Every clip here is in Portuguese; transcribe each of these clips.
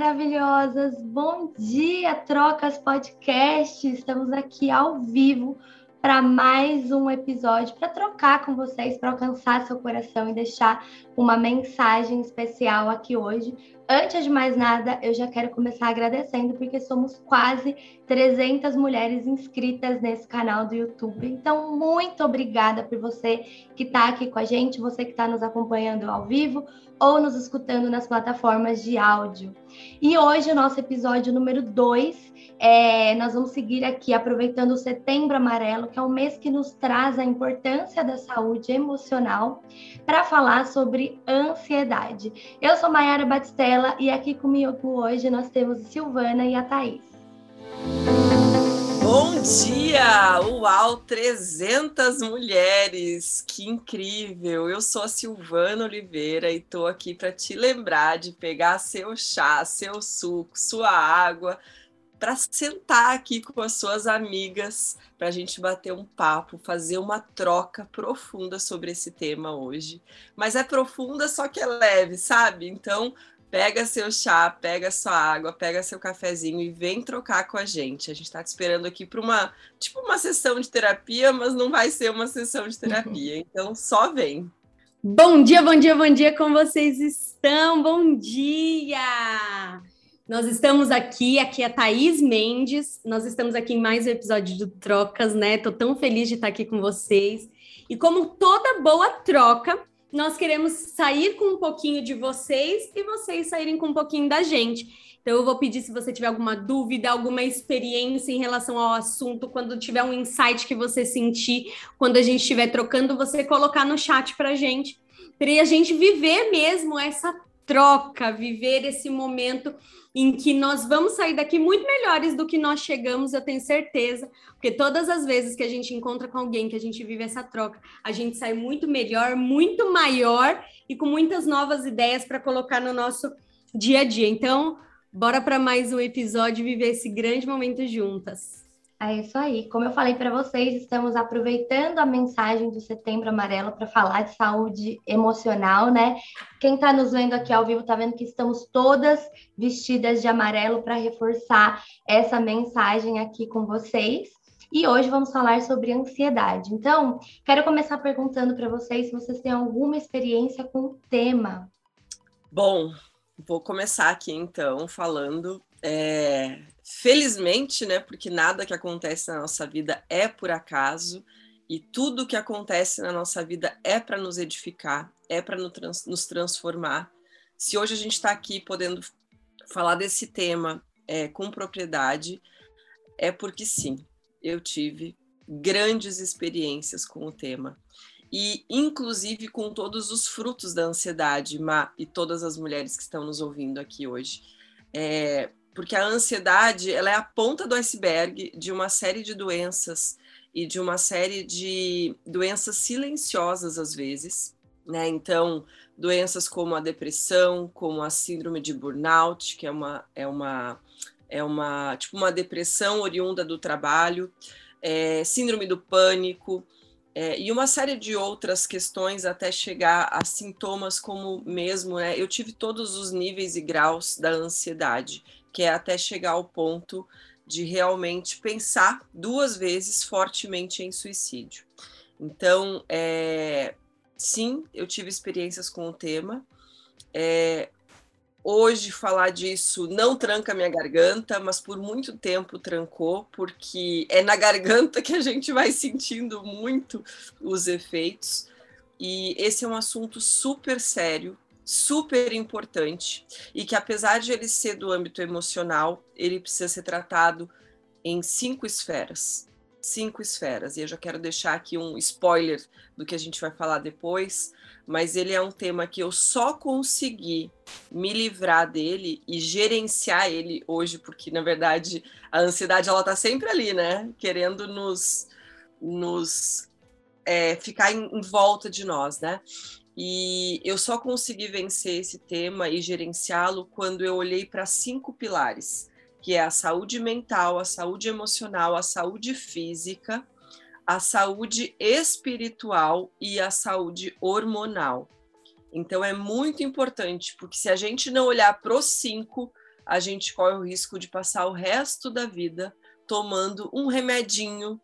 maravilhosas! Bom dia, Trocas Podcast! Estamos aqui ao vivo para mais um episódio, para trocar com vocês, para alcançar seu coração e deixar uma mensagem especial aqui hoje. Antes de mais nada, eu já quero começar agradecendo, porque somos quase 300 mulheres inscritas nesse canal do YouTube. Então, muito obrigada por você que está aqui com a gente, você que está nos acompanhando ao vivo ou nos escutando nas plataformas de áudio. E hoje, o nosso episódio número 2, é, nós vamos seguir aqui aproveitando o Setembro Amarelo, que é um mês que nos traz a importância da saúde emocional, para falar sobre ansiedade. Eu sou Mayara Batistella e aqui comigo hoje nós temos Silvana e a Thaís. Bom dia! Uau, 300 mulheres! Que incrível! Eu sou a Silvana Oliveira e estou aqui para te lembrar de pegar seu chá, seu suco, sua água, para sentar aqui com as suas amigas, para a gente bater um papo, fazer uma troca profunda sobre esse tema hoje. Mas é profunda, só que é leve, sabe? Então, pega seu chá, pega sua água, pega seu cafezinho e vem trocar com a gente. A gente está te esperando aqui para uma, tipo uma sessão de terapia, mas não vai ser uma sessão de terapia. Então, só vem. Bom dia, bom dia, bom dia, como vocês estão? Bom dia! Nós estamos aqui, aqui é Thaís Mendes, nós estamos aqui em mais um episódio do Trocas, né? Tô tão feliz de estar aqui com vocês. E como toda boa troca, nós queremos sair com um pouquinho de vocês e vocês saírem com um pouquinho da gente. Então, eu vou pedir se você tiver alguma dúvida, alguma experiência em relação ao assunto, quando tiver um insight que você sentir, quando a gente estiver trocando, você colocar no chat para a gente, para a gente viver mesmo essa troca, viver esse momento em que nós vamos sair daqui muito melhores do que nós chegamos, eu tenho certeza, porque todas as vezes que a gente encontra com alguém, que a gente vive essa troca, a gente sai muito melhor, muito maior e com muitas novas ideias para colocar no nosso dia a dia. Então, bora para mais um episódio viver esse grande momento juntas. É isso aí. Como eu falei para vocês, estamos aproveitando a mensagem do Setembro Amarelo para falar de saúde emocional, né? Quem está nos vendo aqui ao vivo está vendo que estamos todas vestidas de amarelo para reforçar essa mensagem aqui com vocês. E hoje vamos falar sobre ansiedade. Então, quero começar perguntando para vocês se vocês têm alguma experiência com o tema. Bom, vou começar aqui então falando. É, Felizmente, né? Porque nada que acontece na nossa vida é por acaso e tudo que acontece na nossa vida é para nos edificar, é para nos transformar. Se hoje a gente está aqui podendo falar desse tema é, com propriedade, é porque sim, eu tive grandes experiências com o tema e inclusive com todos os frutos da ansiedade, Ma, e todas as mulheres que estão nos ouvindo aqui hoje. É, porque a ansiedade ela é a ponta do iceberg de uma série de doenças e de uma série de doenças silenciosas às vezes, né? Então, doenças como a depressão, como a síndrome de burnout, que é uma é uma é uma tipo uma depressão oriunda do trabalho, é, síndrome do pânico, é, e uma série de outras questões até chegar a sintomas como mesmo, né? Eu tive todos os níveis e graus da ansiedade que é até chegar ao ponto de realmente pensar duas vezes fortemente em suicídio. Então, é, sim, eu tive experiências com o tema. É, hoje falar disso não tranca minha garganta, mas por muito tempo trancou, porque é na garganta que a gente vai sentindo muito os efeitos. E esse é um assunto super sério super importante e que apesar de ele ser do âmbito emocional, ele precisa ser tratado em cinco esferas. Cinco esferas. E eu já quero deixar aqui um spoiler do que a gente vai falar depois, mas ele é um tema que eu só consegui me livrar dele e gerenciar ele hoje, porque na verdade a ansiedade ela tá sempre ali, né? Querendo nos nos é, ficar em, em volta de nós, né? E eu só consegui vencer esse tema e gerenciá-lo quando eu olhei para cinco pilares, que é a saúde mental, a saúde emocional, a saúde física, a saúde espiritual e a saúde hormonal. Então é muito importante, porque se a gente não olhar para os cinco, a gente corre o risco de passar o resto da vida tomando um remedinho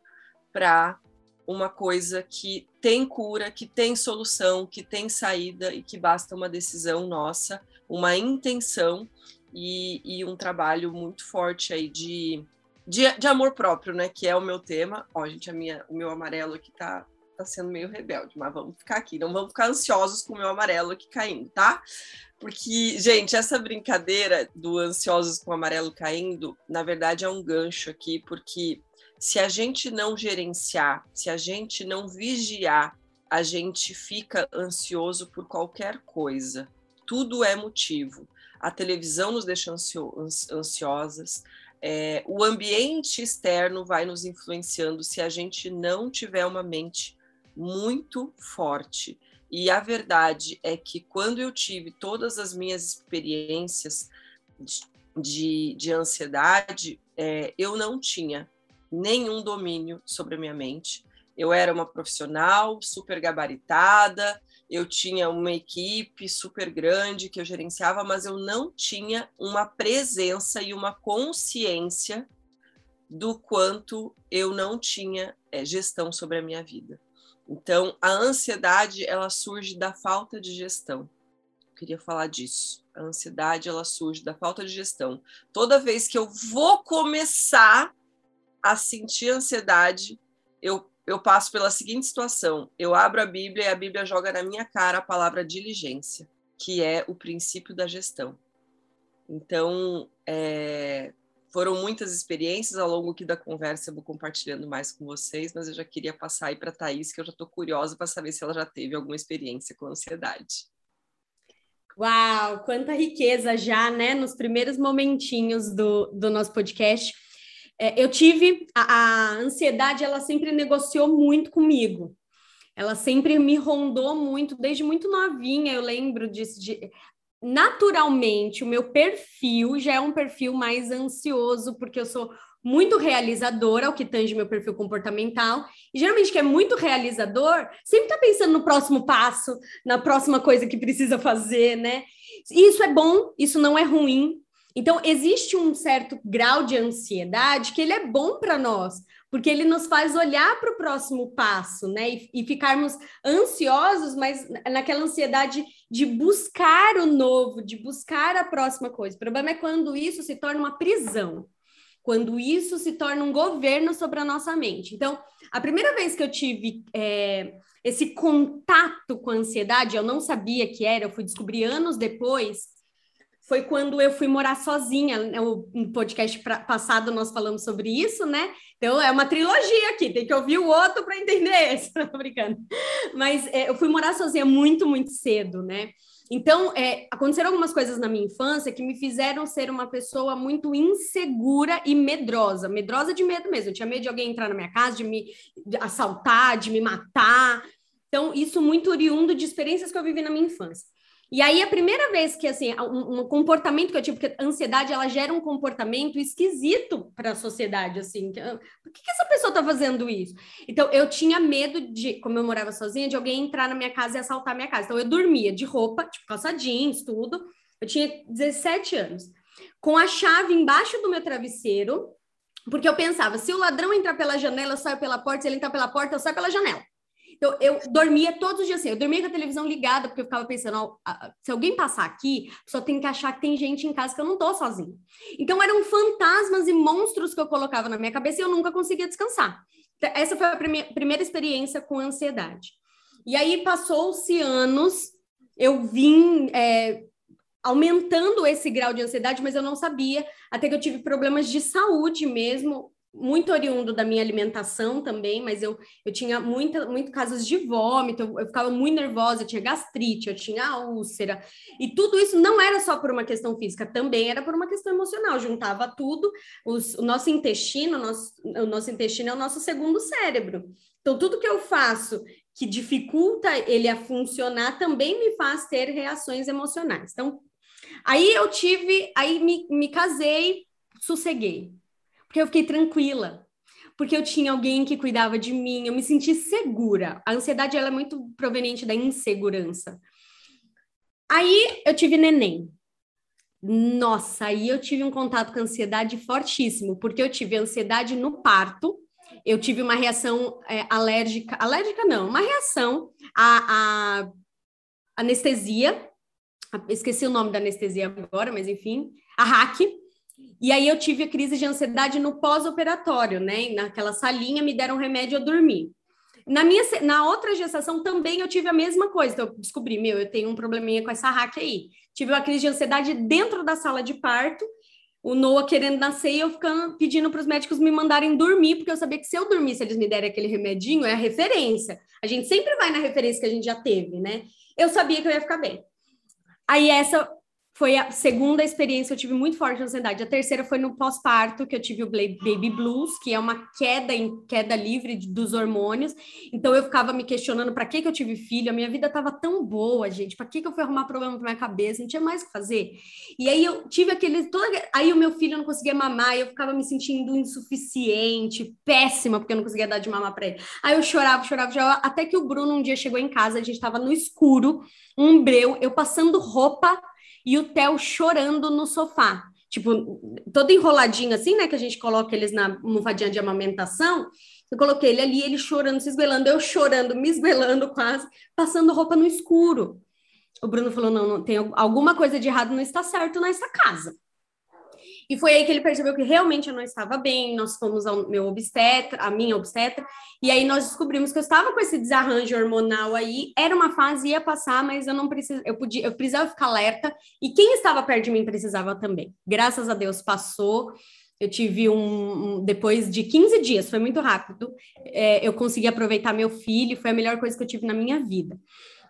para uma coisa que tem cura, que tem solução, que tem saída e que basta uma decisão nossa, uma intenção e, e um trabalho muito forte aí de, de, de, amor próprio, né? Que é o meu tema. Ó, gente, a minha, o meu amarelo aqui tá, tá sendo meio rebelde, mas vamos ficar aqui, não vamos ficar ansiosos com o meu amarelo aqui caindo, tá? Porque, gente, essa brincadeira do ansiosos com o amarelo caindo, na verdade é um gancho aqui, porque se a gente não gerenciar, se a gente não vigiar, a gente fica ansioso por qualquer coisa. Tudo é motivo. A televisão nos deixa ansio ansiosas, é, o ambiente externo vai nos influenciando se a gente não tiver uma mente muito forte. E a verdade é que quando eu tive todas as minhas experiências de, de, de ansiedade, é, eu não tinha nenhum domínio sobre a minha mente. Eu era uma profissional super gabaritada, eu tinha uma equipe super grande que eu gerenciava, mas eu não tinha uma presença e uma consciência do quanto eu não tinha é, gestão sobre a minha vida. Então, a ansiedade ela surge da falta de gestão. Eu queria falar disso. A ansiedade ela surge da falta de gestão. Toda vez que eu vou começar a sentir ansiedade, eu, eu passo pela seguinte situação: eu abro a Bíblia e a Bíblia joga na minha cara a palavra diligência, que é o princípio da gestão. Então, é, foram muitas experiências ao longo aqui da conversa, eu vou compartilhando mais com vocês, mas eu já queria passar aí para a Thaís, que eu já estou curiosa para saber se ela já teve alguma experiência com ansiedade. Uau, quanta riqueza já, né? Nos primeiros momentinhos do, do nosso podcast. É, eu tive a, a ansiedade, ela sempre negociou muito comigo. Ela sempre me rondou muito, desde muito novinha. Eu lembro disso. De, naturalmente, o meu perfil já é um perfil mais ansioso, porque eu sou muito realizadora, o que tange meu perfil comportamental. E geralmente, que é muito realizador, sempre está pensando no próximo passo, na próxima coisa que precisa fazer, né? Isso é bom, isso não é ruim, então, existe um certo grau de ansiedade que ele é bom para nós, porque ele nos faz olhar para o próximo passo, né? E, e, ficarmos ansiosos, mas naquela ansiedade de buscar o novo, de buscar a próxima coisa. O problema é quando isso se torna uma prisão, quando isso se torna um governo sobre a nossa mente. Então, a primeira vez que eu tive é, esse contato com a ansiedade, eu não sabia que era, eu fui descobrir anos depois foi quando eu fui morar sozinha. Né? No podcast passado nós falamos sobre isso, né? Então é uma trilogia aqui, tem que ouvir o outro para entender esse. Tô brincando. Mas é, eu fui morar sozinha muito, muito cedo, né? Então, é, aconteceram algumas coisas na minha infância que me fizeram ser uma pessoa muito insegura e medrosa. Medrosa de medo mesmo. Eu tinha medo de alguém entrar na minha casa, de me assaltar, de me matar. Então, isso muito oriundo de experiências que eu vivi na minha infância. E aí, a primeira vez que, assim, um, um, comportamento que eu tive, porque a ansiedade, ela gera um comportamento esquisito para a sociedade, assim. Por que, que essa pessoa está fazendo isso? Então, eu tinha medo de, como eu morava sozinha, de alguém entrar na minha casa e assaltar minha casa. Então, eu dormia de roupa, tipo calça jeans, tudo. Eu tinha 17 anos. Com a chave embaixo do meu travesseiro, porque eu pensava, se o ladrão entrar pela janela, eu saio pela porta, se ele entrar pela porta, eu saio pela janela. Então, eu dormia todos os dias assim, eu dormia com a televisão ligada, porque eu ficava pensando, se alguém passar aqui, só tem que achar que tem gente em casa que eu não tô sozinha. Então, eram fantasmas e monstros que eu colocava na minha cabeça e eu nunca conseguia descansar. Então, essa foi a prime primeira experiência com ansiedade. E aí, passou-se anos, eu vim é, aumentando esse grau de ansiedade, mas eu não sabia, até que eu tive problemas de saúde mesmo, muito oriundo da minha alimentação também, mas eu, eu tinha muita, muito casos de vômito, eu, eu, ficava muito nervosa, eu tinha gastrite, eu tinha úlcera, e tudo isso não era só por uma questão física, também era por uma questão emocional, juntava tudo, os, o nosso intestino, o nosso, o nosso intestino é o nosso segundo cérebro, então tudo que eu faço que dificulta ele a funcionar também me faz ter reações emocionais, então aí eu tive, aí me, me casei, sosseguei, porque eu fiquei tranquila, porque eu tinha alguém que cuidava de mim, eu me senti segura. A ansiedade ela é muito proveniente da insegurança. Aí eu tive neném. Nossa, aí eu tive um contato com ansiedade fortíssimo, porque eu tive ansiedade no parto, eu tive uma reação é, alérgica, alérgica não, uma reação à, à anestesia, esqueci o nome da anestesia agora, mas enfim, a hack. E aí eu tive a crise de ansiedade no pós-operatório, né? Naquela salinha me deram remédio, eu dormi. Na minha na outra gestação também eu tive a mesma coisa. Então eu descobri, meu, eu tenho um probleminha com essa hack aí. Tive uma crise de ansiedade dentro da sala de parto, o Noah querendo nascer e eu ficando pedindo para os médicos me mandarem dormir, porque eu sabia que se eu dormisse, eles me derem aquele remedinho, é a referência. A gente sempre vai na referência que a gente já teve, né? Eu sabia que eu ia ficar bem. Aí essa foi a segunda experiência que eu tive muito forte de ansiedade. A terceira foi no pós-parto, que eu tive o baby blues, que é uma queda em queda livre dos hormônios. Então eu ficava me questionando para que que eu tive filho? A minha vida estava tão boa, gente. Para que que eu fui arrumar problema para minha cabeça? Não tinha mais o que fazer. E aí eu tive aquele todo aí o meu filho não conseguia mamar, eu ficava me sentindo insuficiente, péssima, porque eu não conseguia dar de mamar para ele. Aí eu chorava, chorava, chorava, até que o Bruno um dia chegou em casa, a gente estava no escuro, um breu, eu passando roupa e o Theo chorando no sofá. Tipo, todo enroladinho assim, né? Que a gente coloca eles na almofadinha de amamentação. Eu coloquei ele ali, ele chorando, se esguelando, eu chorando, me esguelando quase, passando roupa no escuro. O Bruno falou: não, não tem alguma coisa de errado, não está certo nessa casa. E foi aí que ele percebeu que realmente eu não estava bem. Nós fomos ao meu obstetra, a minha obstetra, e aí nós descobrimos que eu estava com esse desarranjo hormonal aí. Era uma fase, ia passar, mas eu não precisava, eu podia, eu precisava ficar alerta, e quem estava perto de mim precisava também. Graças a Deus passou. Eu tive um, um, depois de 15 dias, foi muito rápido. É, eu consegui aproveitar meu filho, foi a melhor coisa que eu tive na minha vida.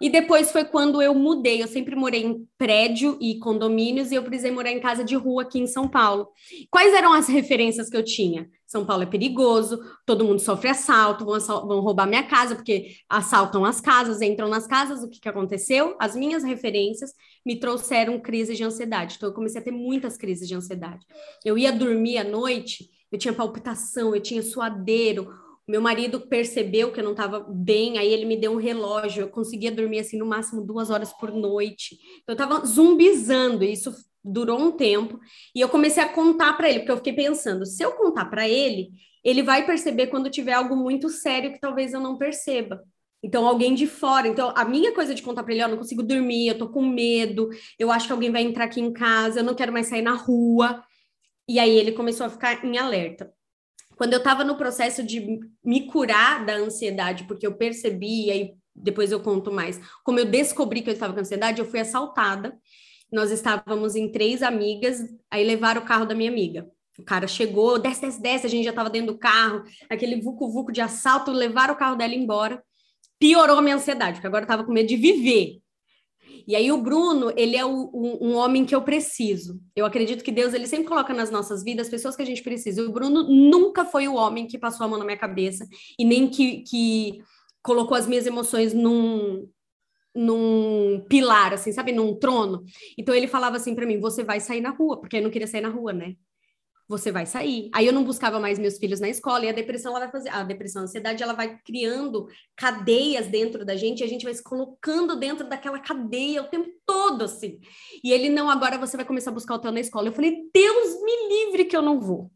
E depois foi quando eu mudei. Eu sempre morei em prédio e condomínios e eu precisei morar em casa de rua aqui em São Paulo. Quais eram as referências que eu tinha? São Paulo é perigoso, todo mundo sofre assalto, vão, assal vão roubar minha casa, porque assaltam as casas, entram nas casas. O que, que aconteceu? As minhas referências me trouxeram crise de ansiedade. Então, eu comecei a ter muitas crises de ansiedade. Eu ia dormir à noite, eu tinha palpitação, eu tinha suadeiro, meu marido percebeu que eu não estava bem, aí ele me deu um relógio. Eu conseguia dormir assim no máximo duas horas por noite. Então, eu estava zumbizando. E isso durou um tempo. E eu comecei a contar para ele, porque eu fiquei pensando: se eu contar para ele, ele vai perceber quando tiver algo muito sério que talvez eu não perceba. Então, alguém de fora. Então, a minha coisa de contar para ele: eu não consigo dormir, eu tô com medo, eu acho que alguém vai entrar aqui em casa, eu não quero mais sair na rua. E aí ele começou a ficar em alerta quando eu estava no processo de me curar da ansiedade, porque eu percebi, e aí depois eu conto mais, como eu descobri que eu estava com ansiedade, eu fui assaltada. Nós estávamos em três amigas, aí levaram o carro da minha amiga. O cara chegou, desce, desce, desce, a gente já estava dentro do carro, aquele vucu-vucu de assalto, levaram o carro dela embora. Piorou a minha ansiedade, porque agora eu estava com medo de viver. E aí o Bruno, ele é o, um, um, homem que eu preciso. Eu acredito que Deus, ele sempre coloca nas nossas vidas pessoas que a gente precisa. E o Bruno nunca foi o homem que passou a mão na minha cabeça e nem que, que colocou as minhas emoções num, num pilar, assim, sabe, num trono. Então ele falava assim para mim: você vai sair na rua, porque eu não queria sair na rua, né? você vai sair. Aí eu não buscava mais meus filhos na escola e a depressão ela vai fazer, a depressão, a ansiedade, ela vai criando cadeias dentro da gente, e a gente vai se colocando dentro daquela cadeia o tempo todo assim. E ele não, agora você vai começar a buscar o teu na escola. Eu falei: "Deus me livre que eu não vou".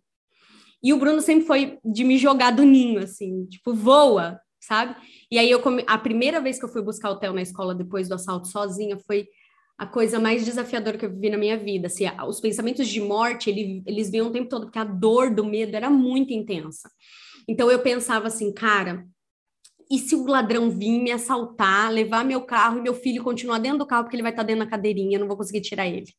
E o Bruno sempre foi de me jogar do ninho assim, tipo, voa, sabe? E aí eu a primeira vez que eu fui buscar o Theo na escola depois do assalto sozinha foi a coisa mais desafiadora que eu vivi na minha vida. Assim, os pensamentos de morte, ele, eles vinham o tempo todo, porque a dor do medo era muito intensa. Então eu pensava assim, cara, e se o ladrão vir me assaltar, levar meu carro e meu filho continuar dentro do carro porque ele vai estar dentro da cadeirinha, eu não vou conseguir tirar ele.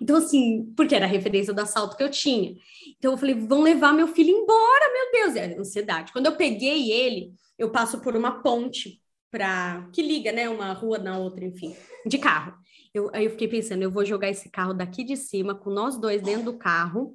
Então, assim, porque era a referência do assalto que eu tinha. Então, eu falei, vão levar meu filho embora, meu Deus, é ansiedade. Quando eu peguei ele, eu passo por uma ponte para que liga, né, uma rua na outra, enfim, de carro. Eu, aí eu fiquei pensando, eu vou jogar esse carro daqui de cima, com nós dois dentro do carro,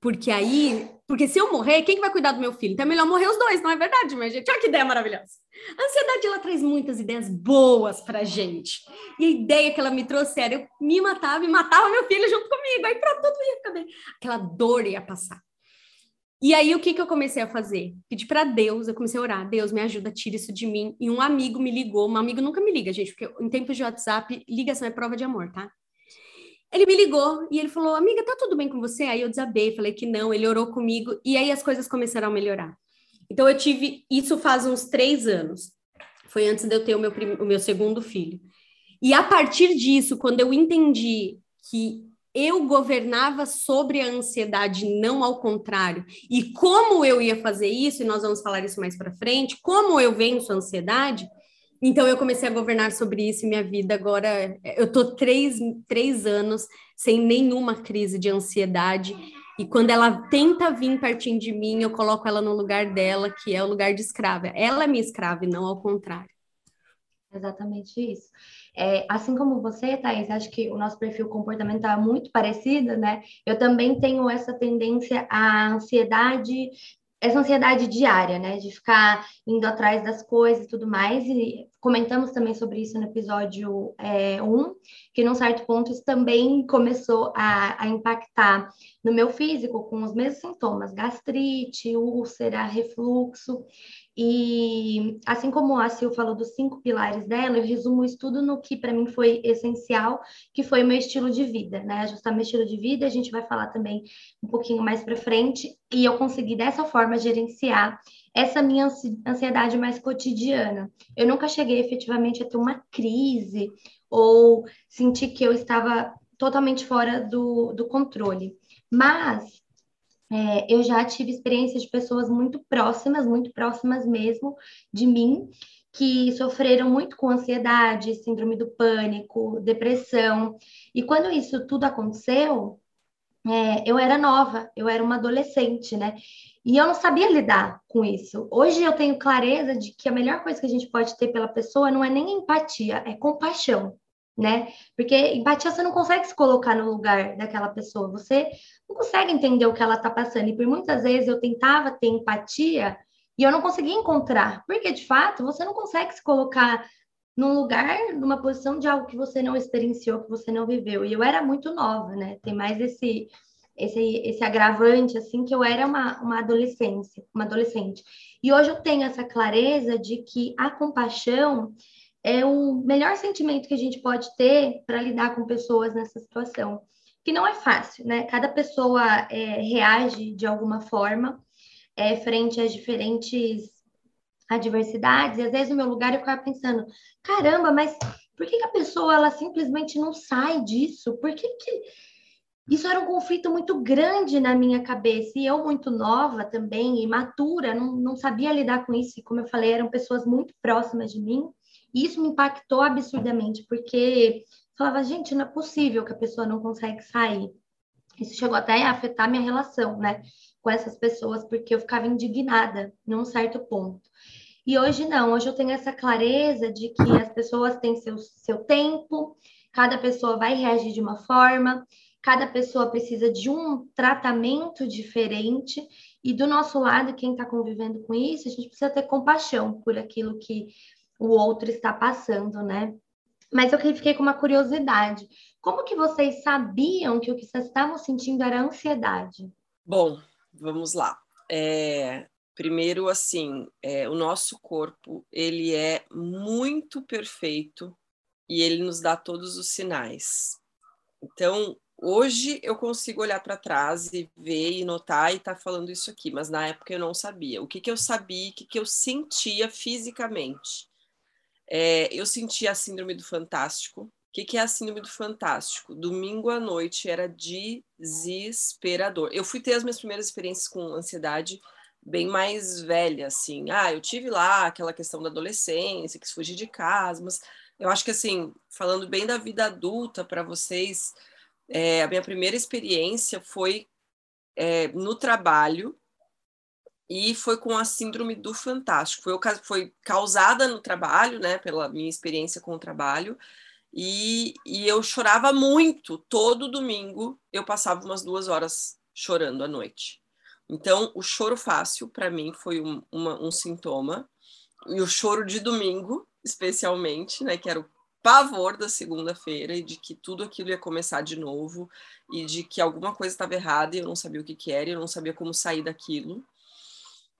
porque aí, porque se eu morrer, quem que vai cuidar do meu filho? Então é melhor morrer os dois, não é verdade, minha gente? Olha que ideia maravilhosa. A ansiedade, ela traz muitas ideias boas pra gente. E a ideia que ela me trouxe era, eu me matava e matava meu filho junto comigo, aí pra tudo ia ficar bem. Aquela dor ia passar. E aí, o que, que eu comecei a fazer? Pedi para Deus, eu comecei a orar, Deus, me ajuda, tira isso de mim. E um amigo me ligou, um amigo nunca me liga, gente, porque em tempos de WhatsApp, ligação é prova de amor, tá? Ele me ligou e ele falou: Amiga, tá tudo bem com você? Aí eu desabei, falei que não. Ele orou comigo e aí as coisas começaram a melhorar. Então eu tive isso faz uns três anos. Foi antes de eu ter o meu, prim... o meu segundo filho. E a partir disso, quando eu entendi que eu governava sobre a ansiedade, não ao contrário. E como eu ia fazer isso, e nós vamos falar isso mais para frente, como eu venço a ansiedade, então eu comecei a governar sobre isso e minha vida agora. Eu tô três, três anos sem nenhuma crise de ansiedade. E quando ela tenta vir pertinho de mim, eu coloco ela no lugar dela, que é o lugar de escrava. Ela é minha escrava e não ao contrário. Exatamente isso. É, assim como você, Thais, acho que o nosso perfil comportamental é muito parecido, né? Eu também tenho essa tendência à ansiedade, essa ansiedade diária, né? De ficar indo atrás das coisas e tudo mais. E comentamos também sobre isso no episódio 1, é, um, que num certo ponto isso também começou a, a impactar no meu físico, com os mesmos sintomas: gastrite, úlcera, refluxo. E assim como a Sil falou dos cinco pilares dela, eu resumo isso tudo no que para mim foi essencial, que foi o meu estilo de vida, né? Ajustar meu estilo de vida, a gente vai falar também um pouquinho mais para frente, e eu consegui dessa forma gerenciar essa minha ansiedade mais cotidiana. Eu nunca cheguei efetivamente a ter uma crise ou sentir que eu estava totalmente fora do, do controle. Mas é, eu já tive experiências de pessoas muito próximas, muito próximas mesmo de mim, que sofreram muito com ansiedade, síndrome do pânico, depressão. E quando isso tudo aconteceu, é, eu era nova, eu era uma adolescente, né? E eu não sabia lidar com isso. Hoje eu tenho clareza de que a melhor coisa que a gente pode ter pela pessoa não é nem empatia, é compaixão né? Porque empatia você não consegue se colocar no lugar daquela pessoa, você não consegue entender o que ela está passando. E por muitas vezes eu tentava ter empatia e eu não conseguia encontrar, porque de fato você não consegue se colocar num lugar, numa posição de algo que você não experienciou, que você não viveu. E eu era muito nova, né? Tem mais esse esse, esse agravante, assim, que eu era uma, uma adolescência, uma adolescente. E hoje eu tenho essa clareza de que a compaixão, é o melhor sentimento que a gente pode ter para lidar com pessoas nessa situação, que não é fácil, né? Cada pessoa é, reage de alguma forma é, frente às diferentes adversidades, e às vezes no meu lugar eu ficava pensando, caramba, mas por que, que a pessoa ela simplesmente não sai disso? Por que, que isso era um conflito muito grande na minha cabeça, e eu muito nova também, imatura, não, não sabia lidar com isso, e como eu falei, eram pessoas muito próximas de mim, e isso me impactou absurdamente, porque falava, gente, não é possível que a pessoa não consegue sair. Isso chegou até a afetar minha relação, né, com essas pessoas, porque eu ficava indignada num certo ponto. E hoje não, hoje eu tenho essa clareza de que as pessoas têm seu, seu tempo, cada pessoa vai reagir de uma forma, cada pessoa precisa de um tratamento diferente, e do nosso lado, quem está convivendo com isso, a gente precisa ter compaixão por aquilo que o outro está passando, né? Mas eu fiquei com uma curiosidade. Como que vocês sabiam que o que vocês estavam sentindo era ansiedade? Bom, vamos lá. É, primeiro, assim, é, o nosso corpo ele é muito perfeito e ele nos dá todos os sinais. Então, hoje eu consigo olhar para trás e ver e notar e estar tá falando isso aqui, mas na época eu não sabia. O que, que eu sabia, o que, que eu sentia fisicamente? É, eu senti a síndrome do fantástico. O que, que é a síndrome do fantástico? Domingo à noite era desesperador. Eu fui ter as minhas primeiras experiências com ansiedade bem mais velha, assim. Ah, eu tive lá aquela questão da adolescência, que fugir de casa, mas eu acho que, assim, falando bem da vida adulta para vocês, é, a minha primeira experiência foi é, no trabalho, e foi com a síndrome do fantástico. Foi, foi causada no trabalho, né, pela minha experiência com o trabalho, e, e eu chorava muito. Todo domingo eu passava umas duas horas chorando à noite. Então, o choro fácil, para mim, foi um, uma, um sintoma, e o choro de domingo, especialmente, né, que era o pavor da segunda-feira e de que tudo aquilo ia começar de novo e de que alguma coisa estava errada e eu não sabia o que, que era, e eu não sabia como sair daquilo.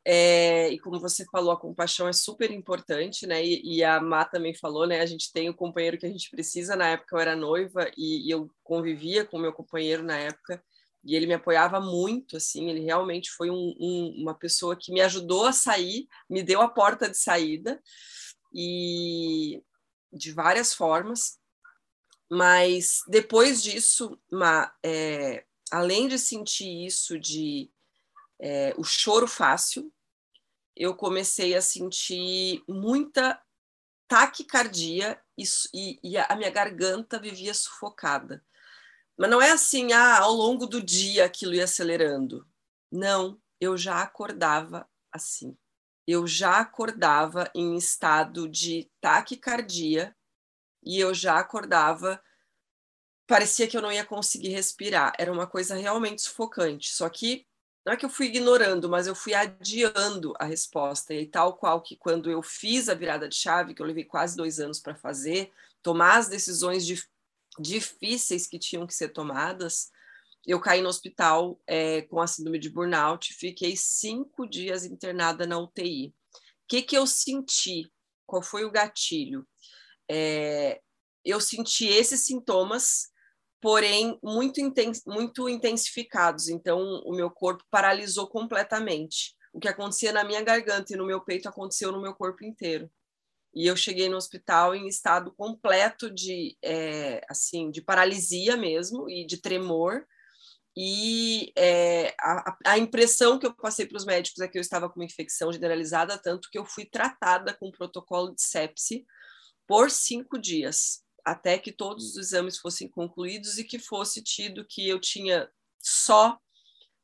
É, e como você falou, a compaixão é super importante, né? E, e, a Má também falou, né? A gente tem o companheiro que a gente precisa. Na época eu era noiva e, e eu convivia com o meu companheiro na época e ele me apoiava muito, assim. Ele realmente foi um, um, uma pessoa que me ajudou a sair, me deu a porta de saída e de várias formas. Mas depois disso, Má, é, além de sentir isso de é, o choro fácil, eu comecei a sentir muita taquicardia e, e, e, a minha garganta vivia sufocada. Mas não é assim, ah, ao longo do dia aquilo ia acelerando. Não, eu já acordava assim. Eu já acordava em estado de taquicardia e eu já acordava parecia que eu não ia conseguir respirar. Era uma coisa realmente sufocante. Só que não é que eu fui ignorando, mas eu fui adiando a resposta. E tal qual que quando eu fiz a virada de chave, que eu levei quase dois anos para fazer, tomar as decisões dif difíceis que tinham que ser tomadas, eu caí no hospital é, com a síndrome de burnout, fiquei cinco dias internada na UTI. O que, que eu senti? Qual foi o gatilho? É, eu senti esses sintomas porém muito, muito intensificados. Então, o meu corpo paralisou completamente. O que acontecia na minha garganta e no meu peito aconteceu no meu corpo inteiro. E eu cheguei no hospital em estado completo de, é, assim, de paralisia mesmo e de tremor. E é, a, a, impressão que eu passei para os médicos é que eu estava com uma infecção generalizada, tanto que eu fui tratada com um protocolo de sepse por cinco dias até que todos os exames fossem concluídos e que fosse tido que eu tinha só,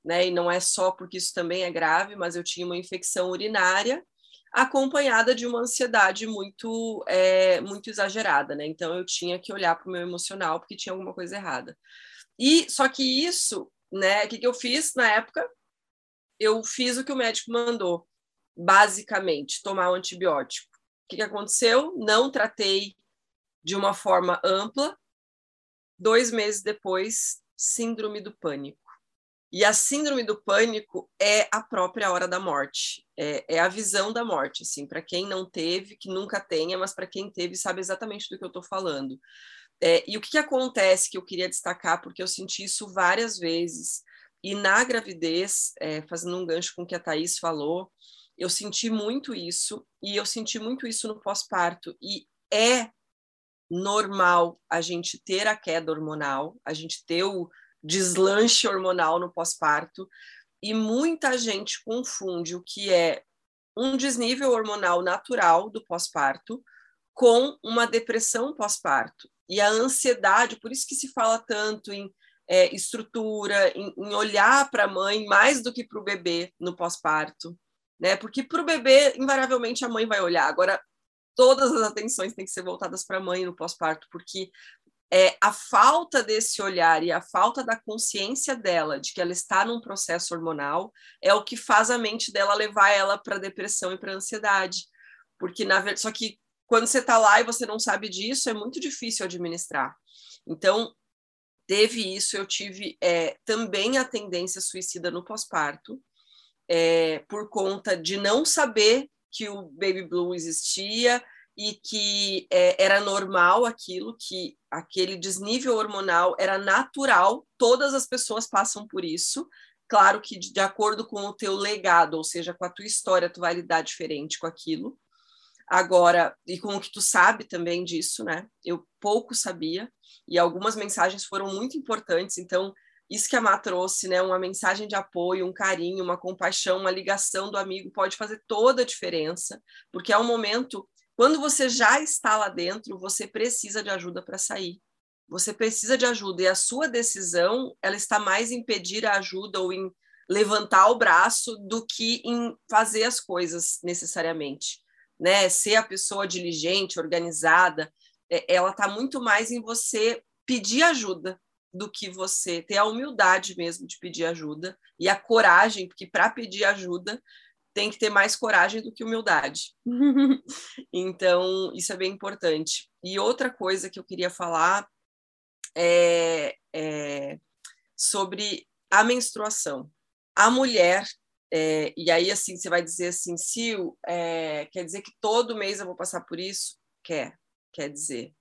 né, e não é só porque isso também é grave, mas eu tinha uma infecção urinária acompanhada de uma ansiedade muito é, muito exagerada, né? Então eu tinha que olhar para o meu emocional porque tinha alguma coisa errada. E só que isso, né? O que, que eu fiz na época? Eu fiz o que o médico mandou, basicamente, tomar um antibiótico. O que, que aconteceu? Não tratei de uma forma ampla. Dois meses depois, síndrome do pânico. E a síndrome do pânico é a própria hora da morte, é, é a visão da morte, assim, para quem não teve, que nunca tenha, mas para quem teve sabe exatamente do que eu estou falando. É, e o que, que acontece que eu queria destacar, porque eu senti isso várias vezes, e na gravidez, é, fazendo um gancho com o que a Thaís falou, eu senti muito isso, e eu senti muito isso no pós-parto, e é normal a gente ter a queda hormonal, a gente ter o deslanche hormonal no pós-parto, e muita gente confunde o que é um desnível hormonal natural do pós-parto com uma depressão pós-parto. E a ansiedade, por isso que se fala tanto em é, estrutura, em, em olhar para a mãe mais do que para o bebê no pós-parto, né? Porque para o bebê, invariavelmente, a mãe vai olhar. Agora, todas as atenções têm que ser voltadas para a mãe no pós-parto, porque é, a falta desse olhar e a falta da consciência dela de que ela está num processo hormonal é o que faz a mente dela levar ela para depressão e para ansiedade. Porque, na verdade, só que quando você está lá e você não sabe disso, é muito difícil administrar. Então, teve isso, eu tive é, também a tendência suicida no pós-parto, é, por conta de não saber que o baby blue existia e que é, era normal aquilo, que aquele desnível hormonal era natural, todas as pessoas passam por isso. Claro que de, acordo com o teu legado, ou seja, com a tua história, tu vai lidar diferente com aquilo. Agora, e com o que tu sabe também disso, né? Eu pouco sabia, e algumas mensagens foram muito importantes, então isso que a Má trouxe, né? Uma mensagem de apoio, um carinho, uma compaixão, uma ligação do amigo pode fazer toda a diferença, porque é um momento, quando você já está lá dentro, você precisa de ajuda para sair. Você precisa de ajuda e a sua decisão, ela está mais em pedir a ajuda ou em levantar o braço do que em fazer as coisas necessariamente, né? Ser a pessoa diligente, organizada, é, ela está muito mais em você pedir ajuda, do que você ter a humildade mesmo de pedir ajuda e a coragem, porque para pedir ajuda tem que ter mais coragem do que humildade. então, isso é bem importante. E outra coisa que eu queria falar é, é sobre a menstruação. A mulher É, e aí, assim, você vai dizer assim, Sil, é, quer dizer que todo mês eu vou passar por isso? Quer, quer dizer.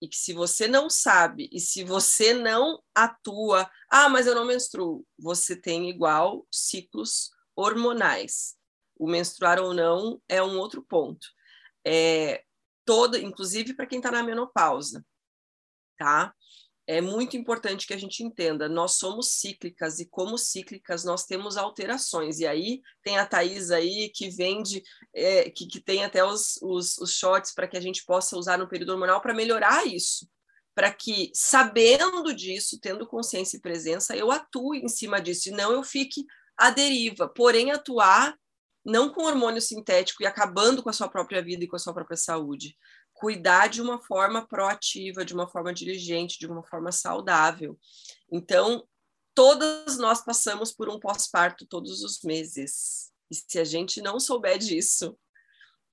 E que se você não sabe, e se você não atua, ah, mas eu não menstruo, você tem igual ciclos hormonais. O menstruar ou não é um outro ponto. É, todo, inclusive para quem está na menopausa, tá? É muito importante que a gente entenda, nós somos cíclicas e como cíclicas nós temos alterações. E aí tem a Thais aí que vende, é, que, que tem até os, os, os shots para que a gente possa usar no período hormonal para melhorar isso. Para que, sabendo disso, tendo consciência e presença, eu atue em cima disso, e não eu fique à deriva. Porém, atuar não com hormônio sintético e acabando com a sua própria vida e com a sua própria saúde, cuidar de uma forma proativa, de uma forma diligente, de uma forma saudável. Então, todas nós passamos por um pós-parto todos os meses. E se a gente não souber disso,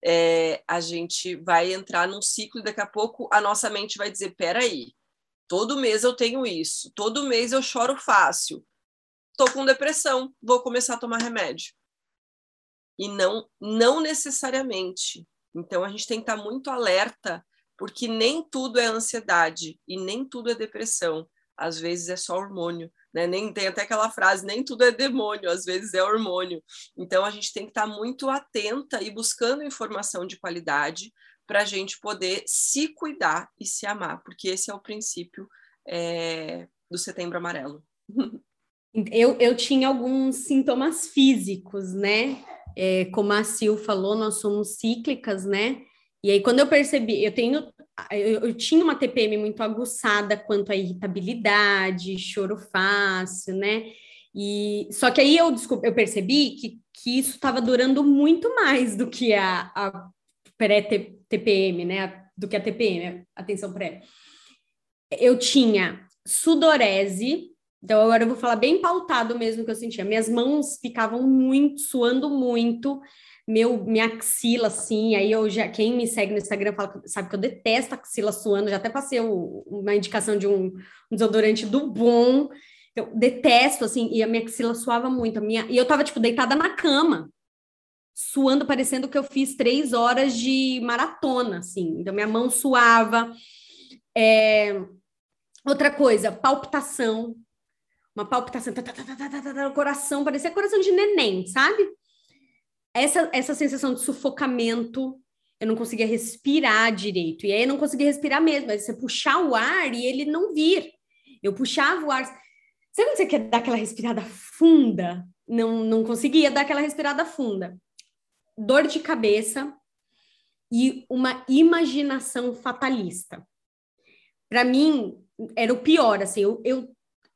é, a gente vai entrar num ciclo e daqui a pouco a nossa mente vai dizer: peraí, todo mês eu tenho isso, todo mês eu choro fácil, estou com depressão, vou começar a tomar remédio. E não, não necessariamente. Então a gente tem que estar muito alerta, porque nem tudo é ansiedade e nem tudo é depressão. Às vezes é só hormônio, né? Nem tem até aquela frase, nem tudo é demônio, às vezes é hormônio. Então a gente tem que estar muito atenta e buscando informação de qualidade para a gente poder se cuidar e se amar, porque esse é o princípio é, do Setembro Amarelo. Eu, eu tinha alguns sintomas físicos, né? É, como a Sil falou, nós somos cíclicas, né? E aí, quando eu percebi, eu tenho, eu, eu, tinha uma TPM muito aguçada quanto à irritabilidade, choro fácil, né? E só que aí eu, desculpa, eu percebi que, que isso estava durando muito mais do que a, a pré-TPM, né? Do que a TPM, atenção pré. Eu tinha sudorese, então, agora eu vou falar bem pautado mesmo que eu sentia. Minhas mãos ficavam muito, suando muito, meu, minha axila, assim. Aí eu já, quem me segue no Instagram fala, sabe que eu detesto axila suando. Já até passei o, uma indicação de um, um desodorante do bom. Eu detesto, assim, e a minha axila suava muito. A minha, e eu tava, tipo, deitada na cama, suando, parecendo que eu fiz três horas de maratona, assim. Então, minha mão suava. É... Outra coisa, palpitação uma palpitação, tá, tá, tá, o coração, parecia coração de neném, sabe? Essa, essa sensação de sufocamento, eu não conseguia respirar direito. E aí eu não conseguia respirar mesmo, mas você puxar o ar e ele não vir. Eu puxava o ar. Sabe quando você quer dar aquela respirada funda? Não, não conseguia dar aquela respirada funda. Dor de cabeça e uma imaginação fatalista. Para mim, era o pior, assim, eu, eu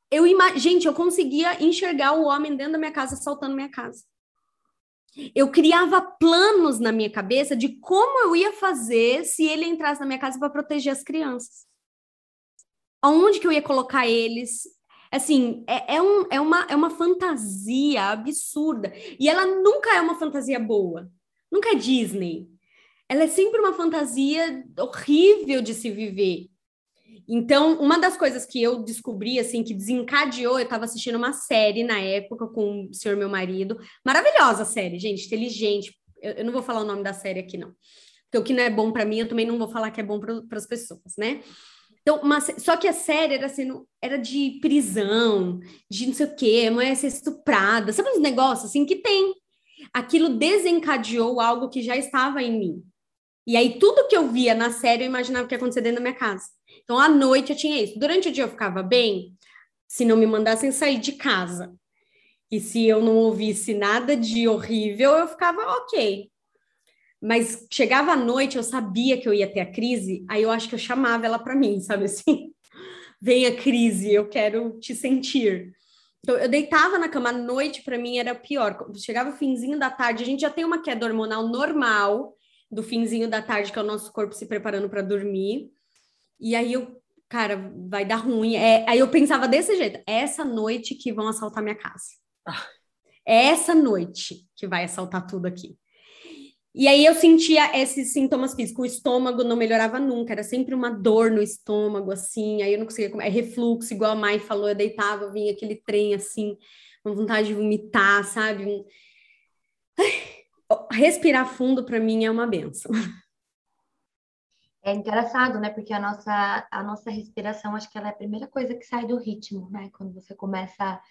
eu gente, eu conseguia enxergar o homem dentro da minha casa assaltando minha casa. Eu criava planos na minha cabeça de como eu ia fazer se ele entrasse na minha casa para proteger as crianças. Aonde que eu ia colocar eles? Assim, é, é, um, é, uma, é uma fantasia absurda. E ela nunca é uma fantasia boa. Nunca é Disney. Ela é sempre uma fantasia horrível de se viver. Então, uma das coisas que eu descobri, assim, que desencadeou, eu estava assistindo uma série na época com o senhor meu marido, maravilhosa série, gente, inteligente. Eu, eu não vou falar o nome da série aqui, não. Porque o que não é bom para mim, eu também não vou falar que é bom para as pessoas, né? Então, só que a série era assim, era de prisão, de não sei o quê, mulher ser estuprada, sabe uns negócios assim que tem. Aquilo desencadeou algo que já estava em mim. E aí, tudo que eu via na série, eu imaginava que ia acontecer dentro da minha casa. Então, à noite eu tinha isso. Durante o dia eu ficava bem, se não me mandassem sair de casa. E se eu não ouvisse nada de horrível, eu ficava ok. Mas chegava à noite, eu sabia que eu ia ter a crise, aí eu acho que eu chamava ela para mim, sabe assim? Vem a crise, eu quero te sentir. Então, eu deitava na cama à noite, para mim era pior. Chegava o finzinho da tarde, a gente já tem uma queda hormonal normal do finzinho da tarde, que é o nosso corpo se preparando para dormir. E aí eu, cara, vai dar ruim. É, aí eu pensava desse jeito: é essa noite que vão assaltar minha casa. Ah. É essa noite que vai assaltar tudo aqui. E aí eu sentia esses sintomas físicos. O estômago não melhorava nunca, era sempre uma dor no estômago, assim. Aí eu não conseguia comer. É refluxo, igual a Mai falou, eu deitava, vinha aquele trem assim, com vontade de vomitar, sabe? respirar fundo para mim é uma benção. É engraçado, né? Porque a nossa, a nossa respiração, acho que ela é a primeira coisa que sai do ritmo, né? Quando você começa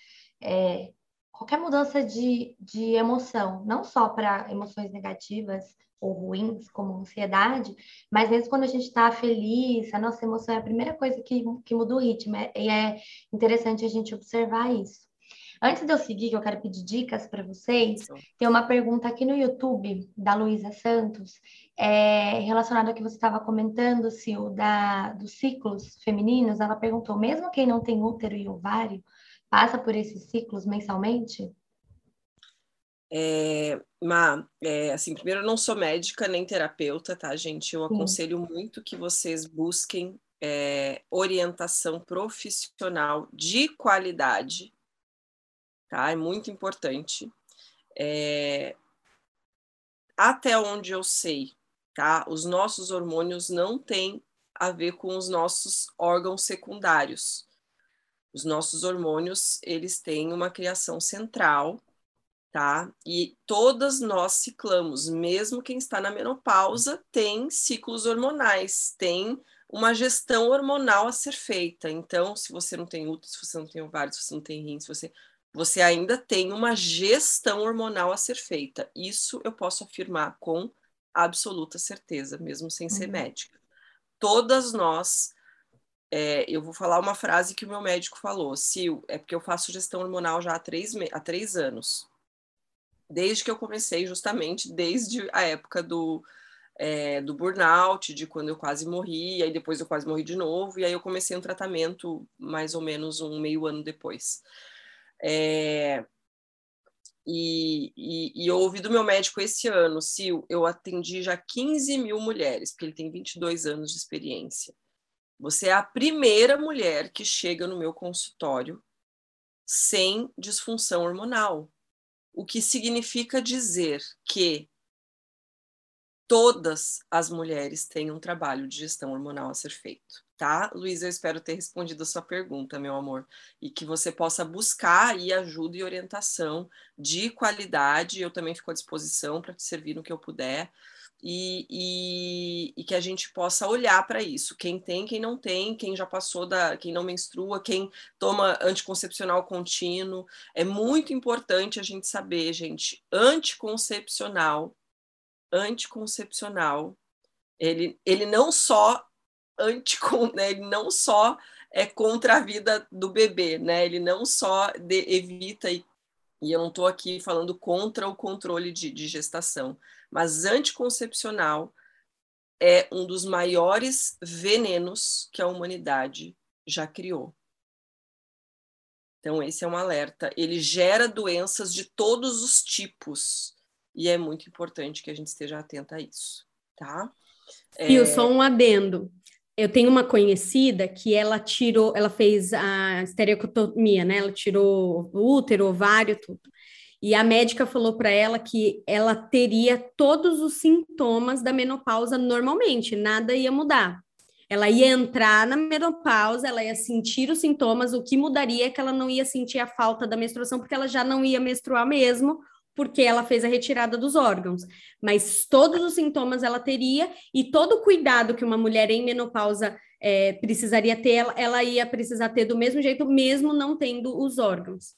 é, qualquer mudança de, de emoção, não só para emoções negativas ou ruins, como ansiedade, mas mesmo quando a gente está feliz, a nossa emoção é a primeira coisa que, que muda o ritmo. É, e é interessante a gente observar isso. Antes de eu seguir, que eu quero pedir dicas para vocês, tem uma pergunta aqui no YouTube da Luísa Santos, é, relacionada ao que você estava comentando, Sil, da, dos ciclos femininos. Ela perguntou: mesmo quem não tem útero e ovário, passa por esses ciclos mensalmente? É, Ma, é, assim, primeiro eu não sou médica nem terapeuta, tá, gente? Eu aconselho Sim. muito que vocês busquem é, orientação profissional de qualidade tá? É muito importante. É... Até onde eu sei, tá? Os nossos hormônios não têm a ver com os nossos órgãos secundários. Os nossos hormônios, eles têm uma criação central, tá? E todas nós ciclamos, mesmo quem está na menopausa tem ciclos hormonais, tem uma gestão hormonal a ser feita. Então, se você não tem útero, se você não tem ovário, se você não tem rim, se você você ainda tem uma gestão hormonal a ser feita. Isso eu posso afirmar com absoluta certeza, mesmo sem ser uhum. médica. Todas nós, é, eu vou falar uma frase que o meu médico falou, Sil, é porque eu faço gestão hormonal já há três, há três anos. Desde que eu comecei, justamente desde a época do, é, do burnout, de quando eu quase morri, aí depois eu quase morri de novo, e aí eu comecei um tratamento mais ou menos um meio ano depois. É, e, e, e, eu ouvi do meu médico esse ano, Sil, eu atendi já 15 mil mulheres, porque ele tem 22 anos de experiência. Você é a primeira mulher que chega no meu consultório sem disfunção hormonal. O que significa dizer que todas as mulheres têm um trabalho de gestão hormonal a ser feito tá? Luiz, eu espero ter respondido a sua pergunta, meu amor, e que você possa buscar aí ajuda e orientação de qualidade. Eu também fico à disposição para te servir no que eu puder. E, e, e que a gente possa olhar para isso. Quem tem, quem não tem, quem já passou da, quem não menstrua, quem toma anticoncepcional contínuo. É muito importante a gente saber, gente, anticoncepcional, anticoncepcional, ele, ele não só anti, né? ele não só é contra a vida do bebê, né? Ele não só de, evita e, e eu não estou aqui falando contra o controle de, de gestação, mas anticoncepcional é um dos maiores venenos que a humanidade já criou. Então, esse é um alerta. Ele gera doenças de todos os tipos e é muito importante que a gente esteja atenta a isso, tá? E é... só um adendo eu tenho uma conhecida que ela tirou, ela fez a estereotomia, né? Ela tirou o útero, ovário, tudo. E a médica falou para ela que ela teria todos os sintomas da menopausa normalmente, nada ia mudar. Ela ia entrar na menopausa, ela ia sentir os sintomas, o que mudaria é que ela não ia sentir a falta da menstruação, porque ela já não ia menstruar mesmo, porque ela fez a retirada dos órgãos, mas todos os sintomas ela teria e todo o cuidado que uma mulher em menopausa é, precisaria ter, ela, ela ia precisar ter do mesmo jeito, mesmo não tendo os órgãos.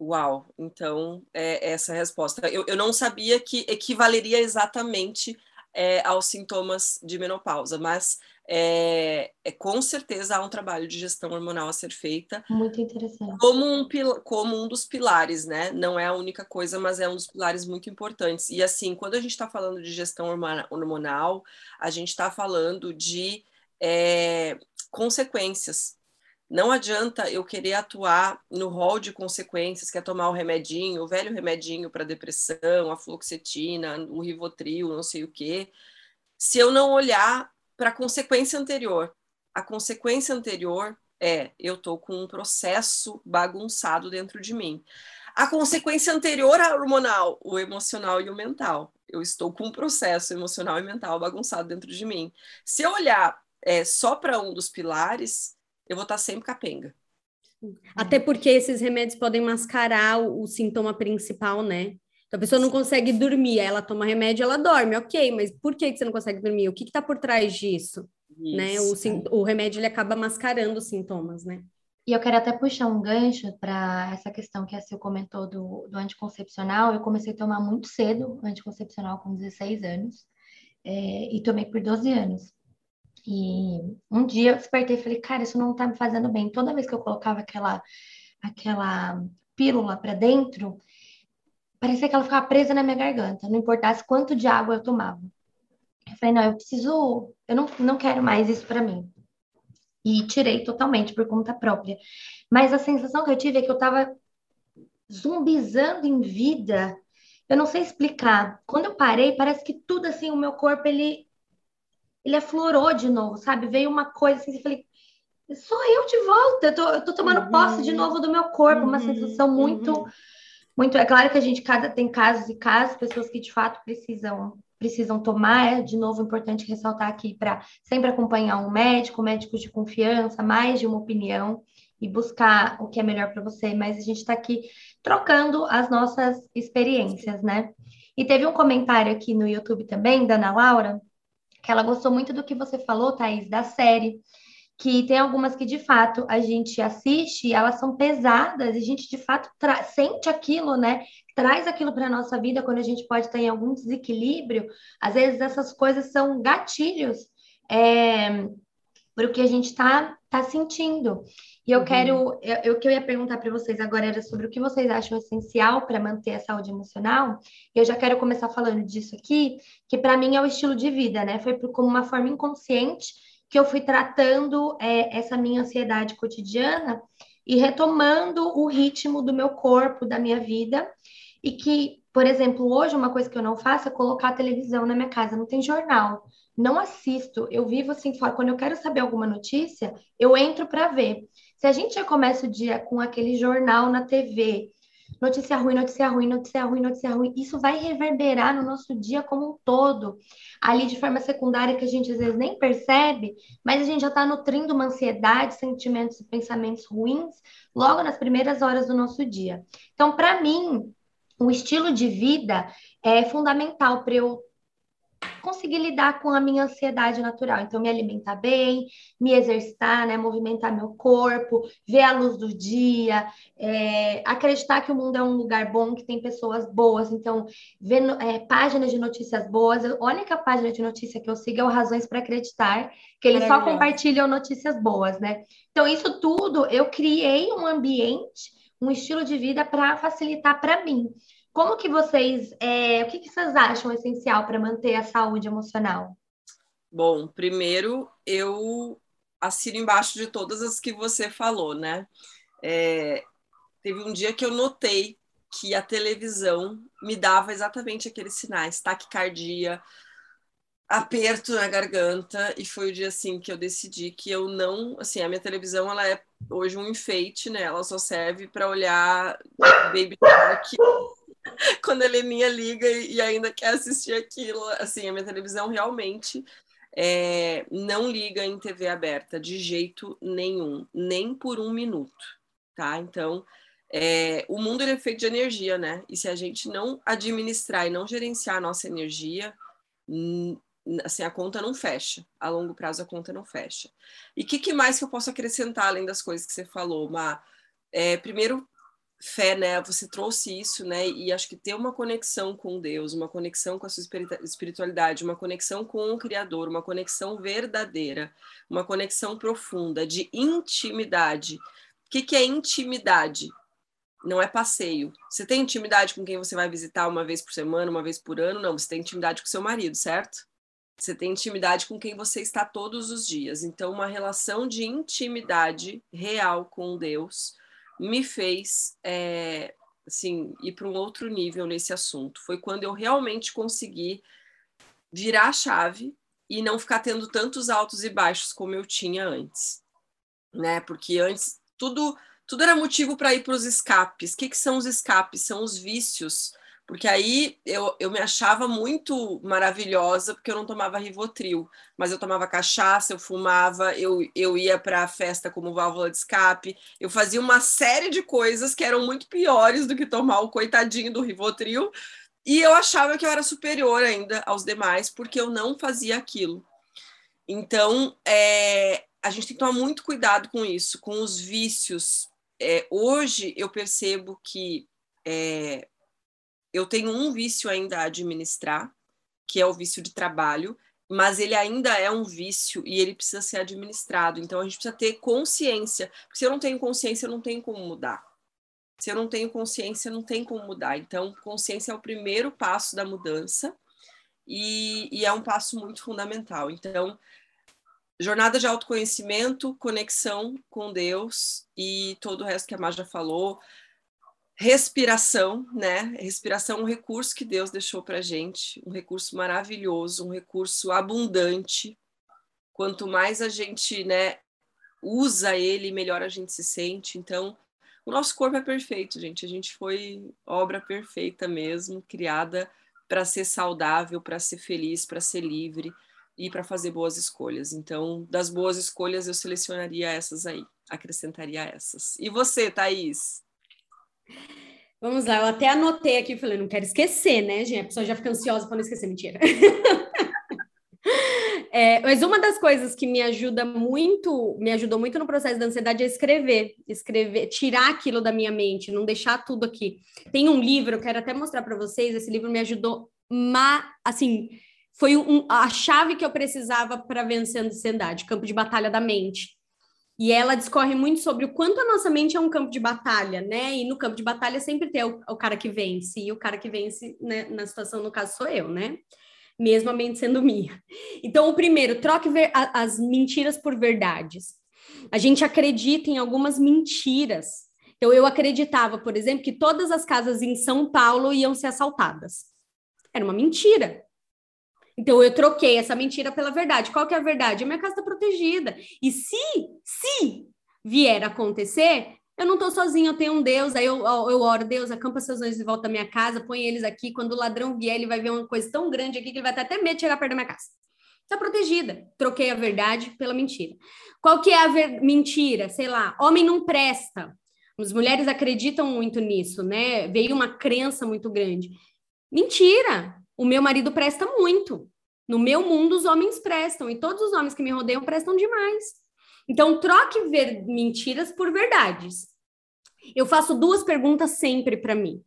Uau, então é essa a resposta. Eu, eu não sabia que equivaleria exatamente é, aos sintomas de menopausa, mas é, é, com certeza há um trabalho de gestão hormonal a ser feita. Muito interessante. Como um, como um dos pilares, né? Não é a única coisa, mas é um dos pilares muito importantes. E assim, quando a gente está falando de gestão hormonal, a gente está falando de é, consequências. Não adianta eu querer atuar no rol de consequências, que é tomar o remedinho, o velho remedinho para depressão, a fluoxetina, o rivotril, não sei o quê, se eu não olhar para a consequência anterior. A consequência anterior é eu estou com um processo bagunçado dentro de mim. A consequência anterior à hormonal, o emocional e o mental. Eu estou com um processo emocional e mental bagunçado dentro de mim. Se eu olhar é, só para um dos pilares, eu vou estar sempre capenga. Até porque esses remédios podem mascarar o, o sintoma principal, né? Então, a pessoa não consegue dormir, ela toma remédio, ela dorme, ok, mas por que, que você não consegue dormir? O que está por trás disso? Né? O, o remédio ele acaba mascarando os sintomas, né? E eu quero até puxar um gancho para essa questão que a Sil comentou do, do anticoncepcional. Eu comecei a tomar muito cedo anticoncepcional com 16 anos é, e tomei por 12 anos. E um dia eu despertei e falei, cara, isso não tá me fazendo bem. Toda vez que eu colocava aquela, aquela pílula para dentro, parecia que ela ficava presa na minha garganta, não importasse quanto de água eu tomava. Eu falei, não, eu preciso, eu não, não quero mais isso para mim. E tirei totalmente por conta própria. Mas a sensação que eu tive é que eu tava zumbizando em vida. Eu não sei explicar. Quando eu parei, parece que tudo assim, o meu corpo ele ele aflorou de novo, sabe? Veio uma coisa assim, eu falei, sou eu de volta, eu tô, eu tô tomando uhum. posse de novo do meu corpo, uhum. uma sensação muito, uhum. muito. É claro que a gente cada, tem casos e casos, pessoas que de fato precisam precisam tomar. É de novo importante ressaltar aqui para sempre acompanhar um médico, médicos de confiança, mais de uma opinião e buscar o que é melhor para você. Mas a gente está aqui trocando as nossas experiências, né? E teve um comentário aqui no YouTube também, da Ana Laura, que ela gostou muito do que você falou, Thaís, da série. Que tem algumas que de fato a gente assiste, elas são pesadas, e a gente de fato sente aquilo, né? Traz aquilo para a nossa vida quando a gente pode estar em algum desequilíbrio. Às vezes essas coisas são gatilhos é, para o que a gente está tá sentindo. E eu uhum. quero, eu, o que eu ia perguntar para vocês agora era sobre o que vocês acham essencial para manter a saúde emocional. E eu já quero começar falando disso aqui, que para mim é o estilo de vida, né? Foi por, como uma forma inconsciente que eu fui tratando é, essa minha ansiedade cotidiana e retomando o ritmo do meu corpo, da minha vida. E que, por exemplo, hoje uma coisa que eu não faço é colocar a televisão na minha casa, não tem jornal não assisto, eu vivo assim fora. Quando eu quero saber alguma notícia, eu entro para ver. Se a gente já começa o dia com aquele jornal na TV, notícia ruim, notícia ruim, notícia ruim, notícia ruim, isso vai reverberar no nosso dia como um todo, ali de forma secundária que a gente às vezes nem percebe, mas a gente já está nutrindo uma ansiedade, sentimentos e pensamentos ruins logo nas primeiras horas do nosso dia. Então, para mim, o estilo de vida é fundamental para eu conseguir lidar com a minha ansiedade natural. Então, me alimentar bem, me exercitar, né, movimentar meu corpo, ver a luz do dia, é, acreditar que o mundo é um lugar bom, que tem pessoas boas. Então, ver é, páginas de notícias boas. A única página de notícia que eu sigo é o Razões para Acreditar, que eles só compartilham notícias boas, né? Então, isso tudo eu criei um ambiente, um estilo de vida para facilitar para mim. Como que vocês, é, o que, que vocês acham essencial para manter a saúde emocional? Bom, primeiro eu assino embaixo de todas as que você falou, né? É, teve um dia que eu notei que a televisão me dava exatamente aqueles sinais, taquicardia, aperto na garganta, e foi o dia assim que eu decidi que eu não, assim, a minha televisão ela é hoje um enfeite, né? Ela só serve para olhar Baby Shark quando a Heleninha liga e ainda quer assistir aquilo. Assim, a minha televisão realmente é, não liga em TV aberta de jeito nenhum, nem por um minuto, tá? Então, é, o mundo é feito de energia, né? E se a gente não administrar e não gerenciar a nossa energia, assim, a conta não fecha. A longo prazo, a conta não fecha. E o que, que, mais que eu posso acrescentar, além das coisas que você falou, Má? É, primeiro, fé, né? Você trouxe isso, né? E acho que ter uma conexão com Deus, uma conexão com a sua espiritualidade, uma conexão com o Criador, uma conexão verdadeira, uma conexão profunda de intimidade. O que, que é intimidade? Não é passeio. Você tem intimidade com quem você vai visitar uma vez por semana, uma vez por ano? Não, você tem intimidade com seu marido, certo? Você tem intimidade com quem você está todos os dias. Então, uma relação de intimidade real com Deus me fez é, assim ir para um outro nível nesse assunto. Foi quando eu realmente consegui virar a chave e não ficar tendo tantos altos e baixos como eu tinha antes, né? Porque antes tudo tudo era motivo para ir para os escapes. O que, que são os escapes? São os vícios porque aí eu, eu me achava muito maravilhosa porque eu não tomava Rivotril, mas eu tomava cachaça, eu fumava, eu, eu ia para a festa como válvula de escape, eu fazia uma série de coisas que eram muito piores do que tomar o coitadinho do Rivotril, E eu achava que eu era superior ainda aos demais, porque eu não fazia aquilo. Então, é, a gente tem que tomar muito cuidado com isso, com os vícios. É, hoje eu percebo que é, eu tenho um vício ainda a administrar, que é o vício de trabalho, mas ele ainda é um vício e ele precisa ser administrado. Então a gente precisa ter consciência, porque se eu não tenho consciência, eu não tenho como mudar. Se eu não tenho consciência, não tem como mudar. Então, consciência é o primeiro passo da mudança e, e é um passo muito fundamental. Então, jornada de autoconhecimento, conexão com Deus e todo o resto que a Má falou. Respiração, né? Respiração é um recurso que Deus deixou para gente, um recurso maravilhoso, um recurso abundante. Quanto mais a gente, né, usa ele, melhor a gente se sente. Então, o nosso corpo é perfeito, gente. A gente foi obra perfeita mesmo, criada para ser saudável, para ser feliz, para ser livre e para fazer boas escolhas. Então, das boas escolhas, eu selecionaria essas aí, acrescentaria essas. E você, Thaís? Vamos lá, eu até anotei aqui, falei, não quero esquecer, né, gente? A pessoa já fica ansiosa para não esquecer, mentira. É, mas uma das coisas que me ajuda muito, me ajudou muito no processo da ansiedade é escrever, escrever, tirar aquilo da minha mente, não deixar tudo aqui. Tem um livro, eu quero até mostrar para vocês, esse livro me ajudou, ma, assim, foi um, a chave que eu precisava para vencer a ansiedade, Campo de Batalha da Mente. E ela discorre muito sobre o quanto a nossa mente é um campo de batalha, né? E no campo de batalha sempre tem o, o cara que vence, e o cara que vence né, na situação, no caso, sou eu, né? Mesmo a mente sendo minha. Então, o primeiro, troque as mentiras por verdades. A gente acredita em algumas mentiras. Então, eu acreditava, por exemplo, que todas as casas em São Paulo iam ser assaltadas. Era uma mentira. Então eu troquei essa mentira pela verdade. Qual que é a verdade? A minha casa está protegida. E se, se vier acontecer, eu não estou sozinha, eu tenho um Deus. Aí eu, eu oro, Deus, acampa seus anjos de volta da minha casa, põe eles aqui. Quando o ladrão vier, ele vai ver uma coisa tão grande aqui que ele vai ter até medo de chegar perto da minha casa. Está protegida. Troquei a verdade pela mentira. Qual que é a ver... mentira? Sei lá, homem não presta. As mulheres acreditam muito nisso, né? Veio uma crença muito grande. Mentira! O meu marido presta muito. No meu mundo, os homens prestam, e todos os homens que me rodeiam prestam demais. Então, troque ver mentiras por verdades. Eu faço duas perguntas sempre para mim.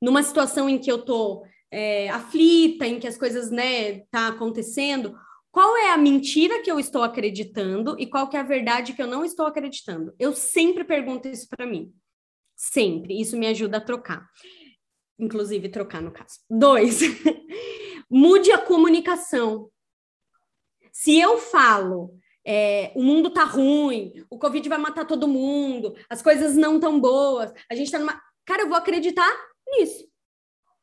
Numa situação em que eu tô é, aflita, em que as coisas, né, tá acontecendo, qual é a mentira que eu estou acreditando e qual que é a verdade que eu não estou acreditando? Eu sempre pergunto isso para mim. Sempre. Isso me ajuda a trocar inclusive trocar no caso. Dois, mude a comunicação. Se eu falo, é, o mundo tá ruim, o Covid vai matar todo mundo, as coisas não tão boas, a gente tá numa. Cara, eu vou acreditar nisso.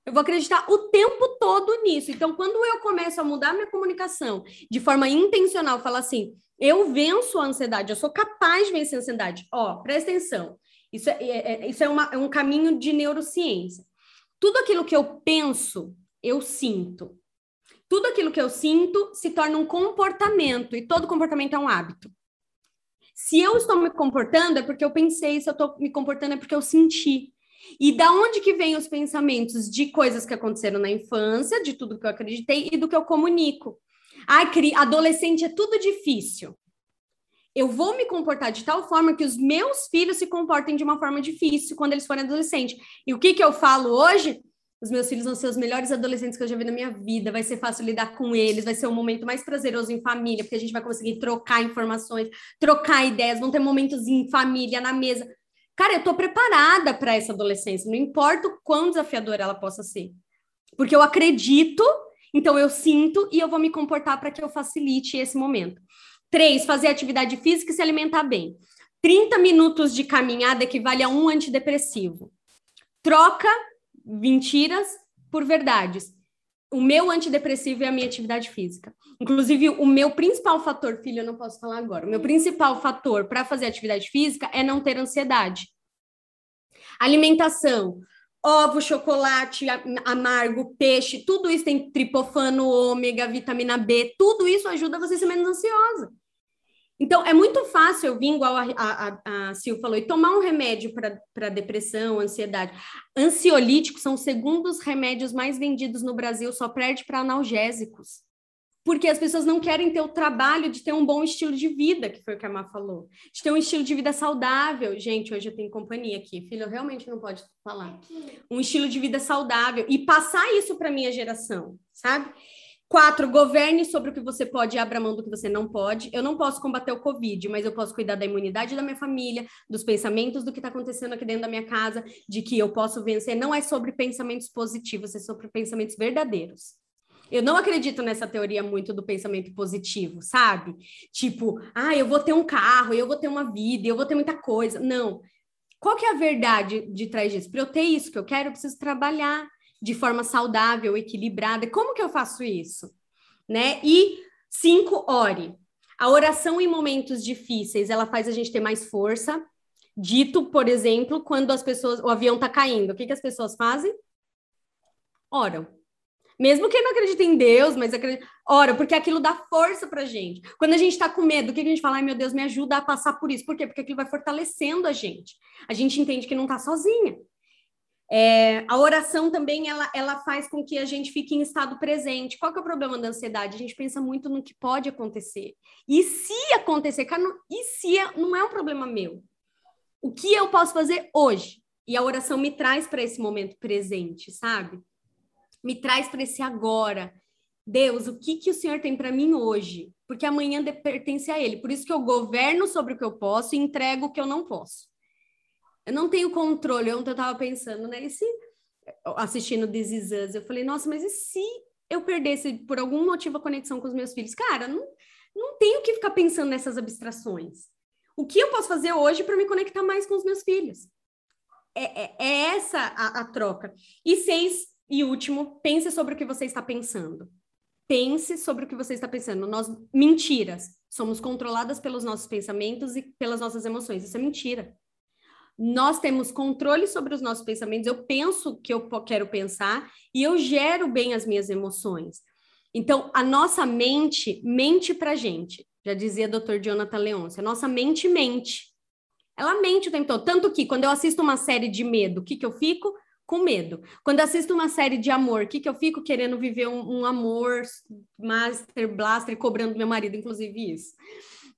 Eu vou acreditar o tempo todo nisso. Então, quando eu começo a mudar minha comunicação de forma intencional, falar assim, eu venço a ansiedade, eu sou capaz de vencer a ansiedade. Ó, presta atenção. Isso é, é, é isso é, uma, é um caminho de neurociência. Tudo aquilo que eu penso, eu sinto. Tudo aquilo que eu sinto se torna um comportamento, e todo comportamento é um hábito. Se eu estou me comportando, é porque eu pensei, se eu estou me comportando, é porque eu senti. E da onde que vem os pensamentos de coisas que aconteceram na infância, de tudo que eu acreditei e do que eu comunico? Ai, adolescente é tudo difícil. Eu vou me comportar de tal forma que os meus filhos se comportem de uma forma difícil quando eles forem adolescentes. E o que, que eu falo hoje? Os meus filhos vão ser os melhores adolescentes que eu já vi na minha vida. Vai ser fácil lidar com eles, vai ser um momento mais prazeroso em família, porque a gente vai conseguir trocar informações, trocar ideias, vão ter momentos em família, na mesa. Cara, eu tô preparada para essa adolescência, não importa o quão desafiadora ela possa ser. Porque eu acredito, então eu sinto e eu vou me comportar para que eu facilite esse momento. Três, fazer atividade física e se alimentar bem. 30 minutos de caminhada equivale a um antidepressivo. Troca mentiras por verdades. O meu antidepressivo é a minha atividade física. Inclusive, o meu principal fator, filho, eu não posso falar agora, o meu principal fator para fazer atividade física é não ter ansiedade. Alimentação, ovo, chocolate amargo, peixe, tudo isso tem tripofano, ômega, vitamina B, tudo isso ajuda você a ser menos ansiosa. Então, é muito fácil eu vir, igual a, a, a Sil falou, e tomar um remédio para depressão, ansiedade. Ansiolíticos são os segundos remédios mais vendidos no Brasil, só perde para analgésicos. Porque as pessoas não querem ter o trabalho de ter um bom estilo de vida, que foi o que a Má falou. De ter um estilo de vida saudável. Gente, hoje eu tenho companhia aqui. Filho, realmente não pode falar. Um estilo de vida saudável. E passar isso para minha geração, sabe? Quatro, governe sobre o que você pode e abra mão do que você não pode. Eu não posso combater o Covid, mas eu posso cuidar da imunidade da minha família, dos pensamentos do que está acontecendo aqui dentro da minha casa, de que eu posso vencer. Não é sobre pensamentos positivos, é sobre pensamentos verdadeiros. Eu não acredito nessa teoria muito do pensamento positivo, sabe? Tipo, ah, eu vou ter um carro, eu vou ter uma vida, eu vou ter muita coisa. Não. Qual que é a verdade de trás disso? Para eu ter isso que eu quero, eu preciso trabalhar de forma saudável, equilibrada. Como que eu faço isso? Né? E cinco, ore. A oração em momentos difíceis, ela faz a gente ter mais força. Dito, por exemplo, quando as pessoas, o avião está caindo, o que, que as pessoas fazem? Oram. Mesmo quem não acredita em Deus, mas acredita, ora, porque aquilo dá força pra gente. Quando a gente tá com medo, o que a gente fala? Ai, meu Deus, me ajuda a passar por isso. Por quê? Porque aquilo vai fortalecendo a gente. A gente entende que não tá sozinha. É, a oração também ela, ela faz com que a gente fique em estado presente. Qual que é o problema da ansiedade? A gente pensa muito no que pode acontecer. E se acontecer, cara, e se é, não é um problema meu? O que eu posso fazer hoje? E a oração me traz para esse momento presente, sabe? Me traz para esse agora. Deus, o que, que o Senhor tem para mim hoje? Porque amanhã pertence a Ele. Por isso que eu governo sobre o que eu posso e entrego o que eu não posso. Eu não tenho controle. Ontem eu estava pensando, né? E se, assistindo This Is Us, eu falei, nossa, mas e se eu perdesse por algum motivo a conexão com os meus filhos? Cara, não, não tenho que ficar pensando nessas abstrações. O que eu posso fazer hoje para me conectar mais com os meus filhos? É, é, é essa a, a troca. E seis, e último, pense sobre o que você está pensando. Pense sobre o que você está pensando. Nós, mentiras. Somos controladas pelos nossos pensamentos e pelas nossas emoções. Isso é mentira nós temos controle sobre os nossos pensamentos, eu penso o que eu quero pensar e eu gero bem as minhas emoções. Então, a nossa mente mente para gente, já dizia Dr. Jonathan Leonce, a nossa mente mente. Ela mente o tempo todo. Tanto que, quando eu assisto uma série de medo, o que, que eu fico? Com medo. Quando assisto uma série de amor, o que, que eu fico? Querendo viver um, um amor master blaster, cobrando meu marido, inclusive isso.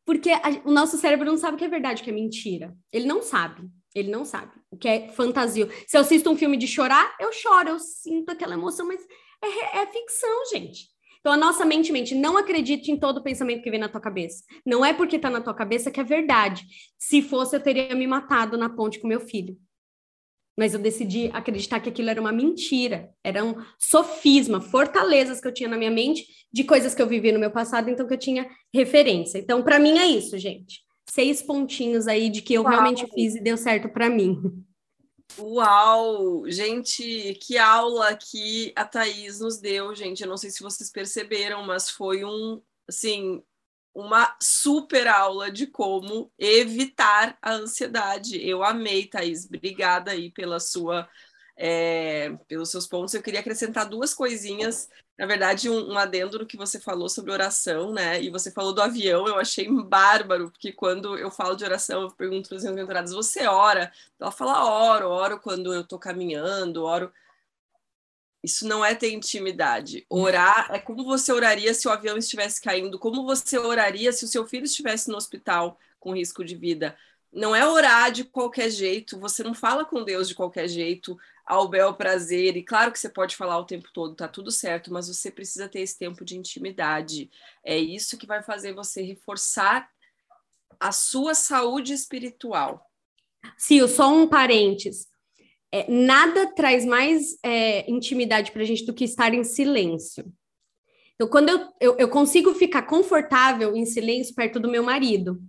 Porque a, o nosso cérebro não sabe o que é verdade, o que é mentira. Ele não sabe. Ele não sabe o que é fantasia. Se eu assisto um filme de chorar, eu choro, eu sinto aquela emoção, mas é, é ficção, gente. Então a nossa mente mente, não acredite em todo pensamento que vem na tua cabeça. Não é porque tá na tua cabeça que é verdade. Se fosse, eu teria me matado na ponte com meu filho. Mas eu decidi acreditar que aquilo era uma mentira, era um sofisma, fortalezas que eu tinha na minha mente de coisas que eu vivi no meu passado, então que eu tinha referência. Então, para mim é isso, gente seis pontinhos aí de que eu Uau. realmente fiz e deu certo para mim. Uau! Gente, que aula que a Thaís nos deu, gente. Eu não sei se vocês perceberam, mas foi um, assim, uma super aula de como evitar a ansiedade. Eu amei, Thaís. Obrigada aí pela sua, é, pelos seus pontos. Eu queria acrescentar duas coisinhas na verdade, um, um, adendo no que você falou sobre oração, né? E você falou do avião, eu achei bárbaro, porque quando eu falo de oração, eu pergunto para as minhas você ora? Ela fala, oro, oro quando eu estou caminhando, oro. Isso não é ter intimidade. Orar é como você oraria se o avião estivesse caindo, como você oraria se o seu filho estivesse no hospital com risco de vida. Não é orar de qualquer jeito, você não fala com Deus de qualquer jeito ao bel prazer. E claro que você pode falar o tempo todo, tá tudo certo, mas você precisa ter esse tempo de intimidade. É isso que vai fazer você reforçar a sua saúde espiritual. Sim, só um parênteses. É, nada traz mais é, intimidade para a gente do que estar em silêncio. Então, quando eu, eu, eu consigo ficar confortável em silêncio perto do meu marido,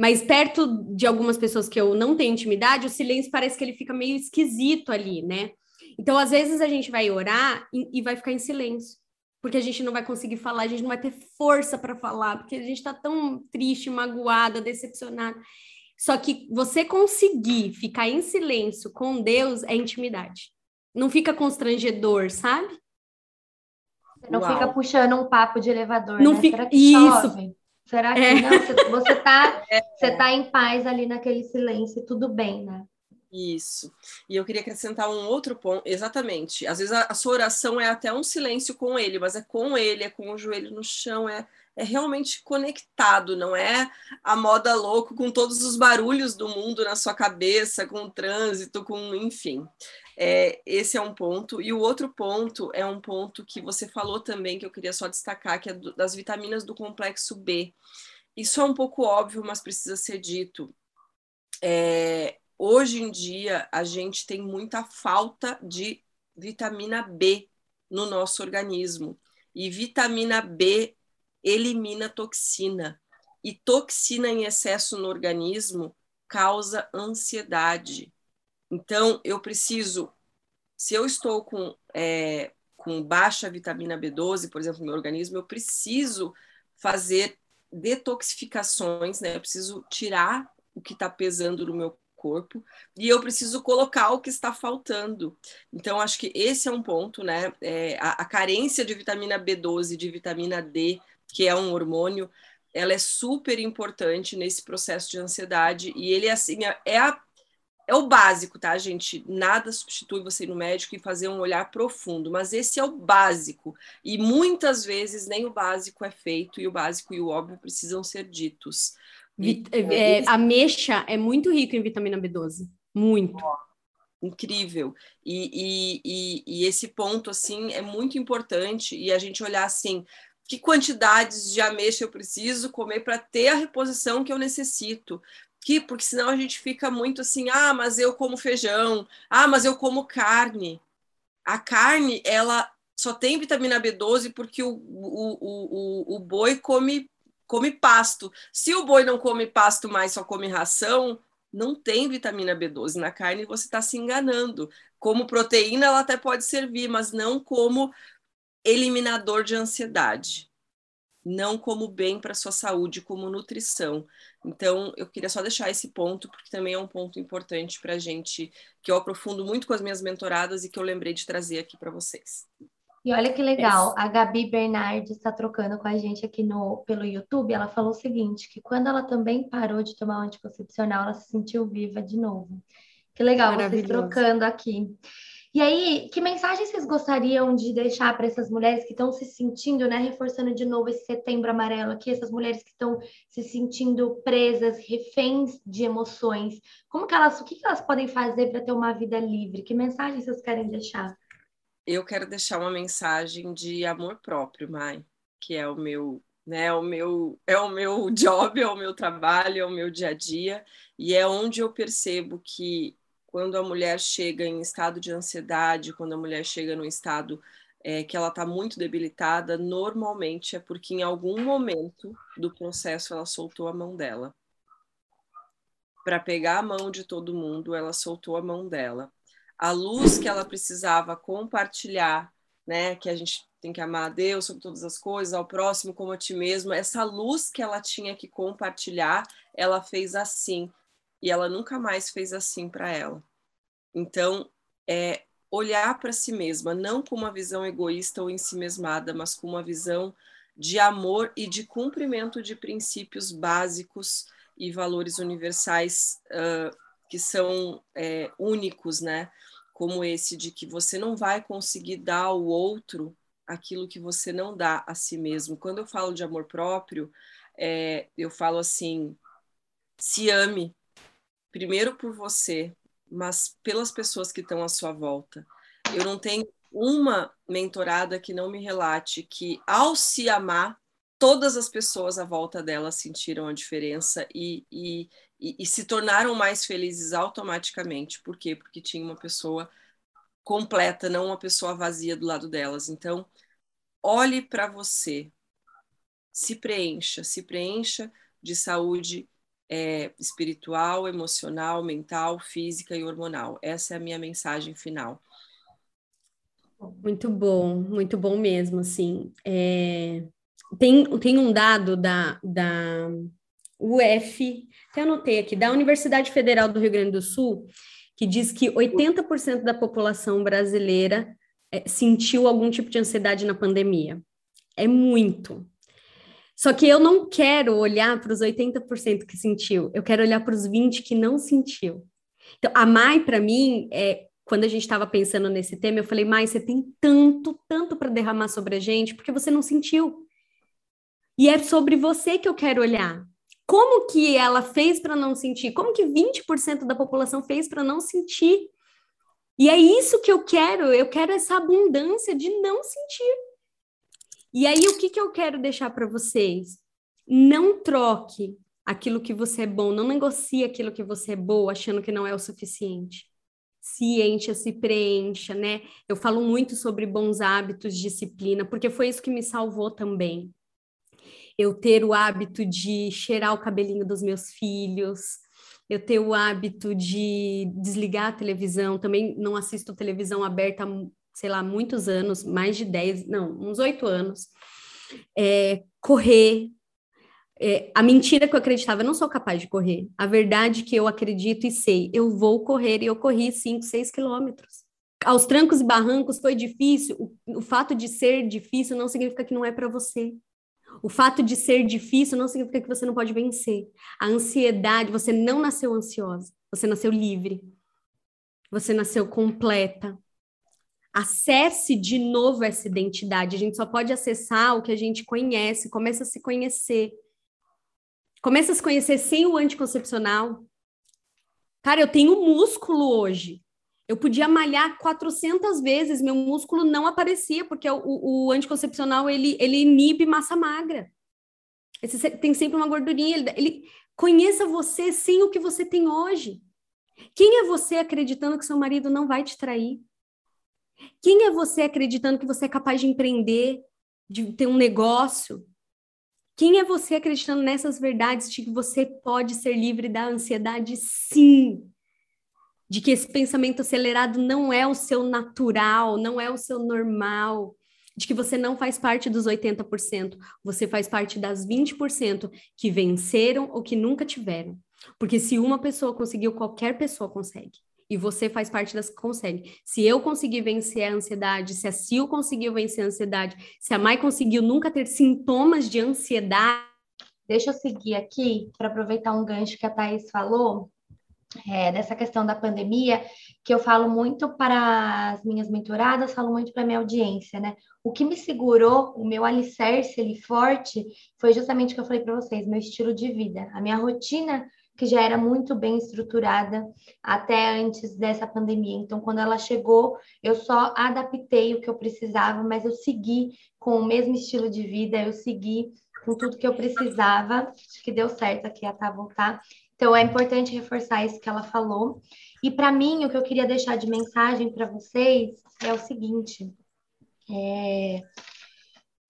mas perto de algumas pessoas que eu não tenho intimidade, o silêncio parece que ele fica meio esquisito ali, né? Então, às vezes, a gente vai orar e, e vai ficar em silêncio, porque a gente não vai conseguir falar, a gente não vai ter força para falar, porque a gente está tão triste, magoada, decepcionada. Só que você conseguir ficar em silêncio com Deus é intimidade. Não fica constrangedor, sabe? Não Uau. fica puxando um papo de elevador, não né? Fica... Isso. Chove? Será que é. não? Você está é. Você tá em paz ali naquele silêncio, tudo bem, né? Isso. E eu queria acrescentar um outro ponto, exatamente. Às vezes a, a, sua oração é até um silêncio com ele, mas é com ele, é com o joelho no chão, é, é realmente conectado, não é a moda louco com todos os barulhos do mundo na sua cabeça, com o trânsito, com enfim. É, esse é um ponto. E o outro ponto é um ponto que você falou também, que eu queria só destacar, que é do, das vitaminas do complexo B. Isso é um pouco óbvio, mas precisa ser dito. É, hoje em dia a gente tem muita falta de vitamina B no nosso organismo. E vitamina B elimina toxina. E toxina em excesso no organismo causa ansiedade. Então, eu preciso, se eu estou com, é, com baixa vitamina B12, por exemplo, no meu organismo, eu preciso fazer detoxificações, né? Eu preciso tirar o que está pesando no meu corpo e eu preciso colocar o que está faltando. Então, acho que esse é um ponto, né? É, a, a, carência de vitamina B12, de vitamina D, que é um hormônio, ela é super importante nesse processo de ansiedade e ele, assim, é, é a é o básico, tá, gente? Nada substitui você ir no médico e fazer um olhar profundo, mas esse é o básico. E muitas vezes nem o básico é feito, e o básico e o óbvio precisam ser ditos. Vit é, é, ameixa é muito rico em vitamina B12. Muito. incrível. E, e, e, e, esse ponto, assim, é muito importante. E a gente olhar assim, que quantidades de ameixa eu preciso comer para ter a reposição que eu necessito. Que, porque senão a gente fica muito assim, ah, mas eu como feijão, ah, mas eu como carne. A carne, ela só tem vitamina B12 porque o, o, o, o boi come come pasto. Se o boi não come pasto, mas só come ração, não tem vitamina B12 na carne, você está se enganando. Como proteína, ela até pode servir, mas não como eliminador de ansiedade, não como bem para a sua saúde, como nutrição. Então, eu queria só deixar esse ponto, porque também é um ponto importante para a gente, que eu aprofundo muito com as minhas mentoradas e que eu lembrei de trazer aqui para vocês. E olha que legal, a Gabi Bernardi está trocando com a gente aqui no, pelo YouTube. Ela falou o seguinte: que quando ela também parou de tomar o anticoncepcional, ela se sentiu viva de novo. Que legal vocês trocando aqui. E aí, que mensagem vocês gostariam de deixar para essas mulheres que estão se sentindo, né, reforçando de novo esse setembro amarelo aqui, essas mulheres que estão se sentindo presas, reféns de emoções? Como que elas, o que elas podem fazer para ter uma vida livre? Que mensagem vocês querem deixar? eu quero deixar uma mensagem de amor próprio, Mai, que é o meu, né, é o meu, é o meu job, é o meu trabalho, é o meu dia a dia, e é onde eu percebo que quando a mulher chega em estado de ansiedade, quando a mulher chega no estado é, que ela está muito debilitada, normalmente é porque em algum momento do processo ela soltou a mão dela. Para pegar a mão de todo mundo, ela soltou a mão dela a luz que ela precisava compartilhar, né? Que a gente tem que amar a Deus sobre todas as coisas, ao próximo como a ti mesmo. Essa luz que ela tinha que compartilhar, ela fez assim e ela nunca mais fez assim para ela. Então, é olhar para si mesma, não com uma visão egoísta ou ensimesmada, mas com uma visão de amor e de cumprimento de princípios básicos e valores universais uh, que são é, únicos, né? como esse de que você não vai conseguir dar ao outro aquilo que você não dá a si mesmo. Quando eu falo de amor próprio, é, eu falo assim: se ame, primeiro por você, mas pelas pessoas que estão à sua volta. Eu não tenho uma mentorada que não me relate que, ao se amar, todas as pessoas à volta dela sentiram a diferença e, e, e, e se tornaram mais felizes automaticamente. Por quê? Porque tinha uma pessoa completa, não uma pessoa vazia do lado delas. Então, olhe para você, se preencha, se preencha de saúde é, espiritual, emocional, mental, física e hormonal. Essa é a minha mensagem final. Muito bom, muito bom mesmo, assim. É... Tem, tem um dado da, da UF, até anotei aqui, da Universidade Federal do Rio Grande do Sul, que diz que 80% da população brasileira é, sentiu algum tipo de ansiedade na pandemia. É muito. Só que eu não quero olhar para os 80% que sentiu, eu quero olhar para os 20% que não sentiu. Então, a Mai, para mim, é, quando a gente estava pensando nesse tema, eu falei, Mai, você tem tanto, tanto para derramar sobre a gente, porque você não sentiu. E é sobre você que eu quero olhar. Como que ela fez para não sentir? Como que 20% da população fez para não sentir? E é isso que eu quero, eu quero essa abundância de não sentir. E aí, o que, que eu quero deixar para vocês? Não troque aquilo que você é bom, não negocie aquilo que você é boa, achando que não é o suficiente. Se encha, se preencha, né? Eu falo muito sobre bons hábitos, disciplina, porque foi isso que me salvou também eu ter o hábito de cheirar o cabelinho dos meus filhos, eu ter o hábito de desligar a televisão, também não assisto televisão aberta sei lá, muitos anos, mais de 10, não, uns oito anos. É, correr. É, a mentira que eu acreditava, eu não sou capaz de correr. A verdade que eu acredito e sei, eu vou correr e eu corri 5, 6 quilômetros. Aos trancos e barrancos foi difícil. O, o fato de ser difícil não significa que não é para você. O fato de ser difícil não significa que você não pode vencer. A ansiedade, você não nasceu ansiosa, você nasceu livre. Você nasceu completa. Acesse de novo essa identidade. A gente só pode acessar o que a gente conhece, começa a se conhecer. Começa a se conhecer sem o anticoncepcional. Cara, eu tenho músculo hoje. Eu podia malhar 400 vezes, meu músculo não aparecia, porque o, o anticoncepcional, ele, ele inibe massa magra. Esse, tem sempre uma gordurinha. Ele, ele Conheça você sem o que você tem hoje. Quem é você acreditando que seu marido não vai te trair? Quem é você acreditando que você é capaz de empreender, de ter um negócio? Quem é você acreditando nessas verdades de que você pode ser livre da ansiedade? Sim de que esse pensamento acelerado não é o seu natural, não é o seu normal, de que você não faz parte dos 80%, você faz parte das 20% que venceram ou que nunca tiveram. Porque se uma pessoa conseguiu, qualquer pessoa consegue. E você faz parte das que consegue. Se eu conseguir vencer a ansiedade, se a Sil conseguiu vencer a ansiedade, se a Mai conseguiu nunca ter sintomas de ansiedade. Deixa eu seguir aqui para aproveitar um gancho que a Thaís falou é, dessa questão da pandemia, que eu falo muito para as minhas mentoradas, falo muito para a minha audiência, né? O que me segurou, o meu alicerce ali forte, foi justamente o que eu falei para vocês, meu estilo de vida, a minha rotina que já era muito bem estruturada até antes dessa pandemia. Então, quando ela chegou, eu só adaptei o que eu precisava, mas eu segui com o mesmo estilo de vida, eu segui com tudo que eu precisava. Acho que deu certo aqui a Tá voltar. Então, é importante reforçar isso que ela falou. E para mim, o que eu queria deixar de mensagem para vocês é o seguinte: é...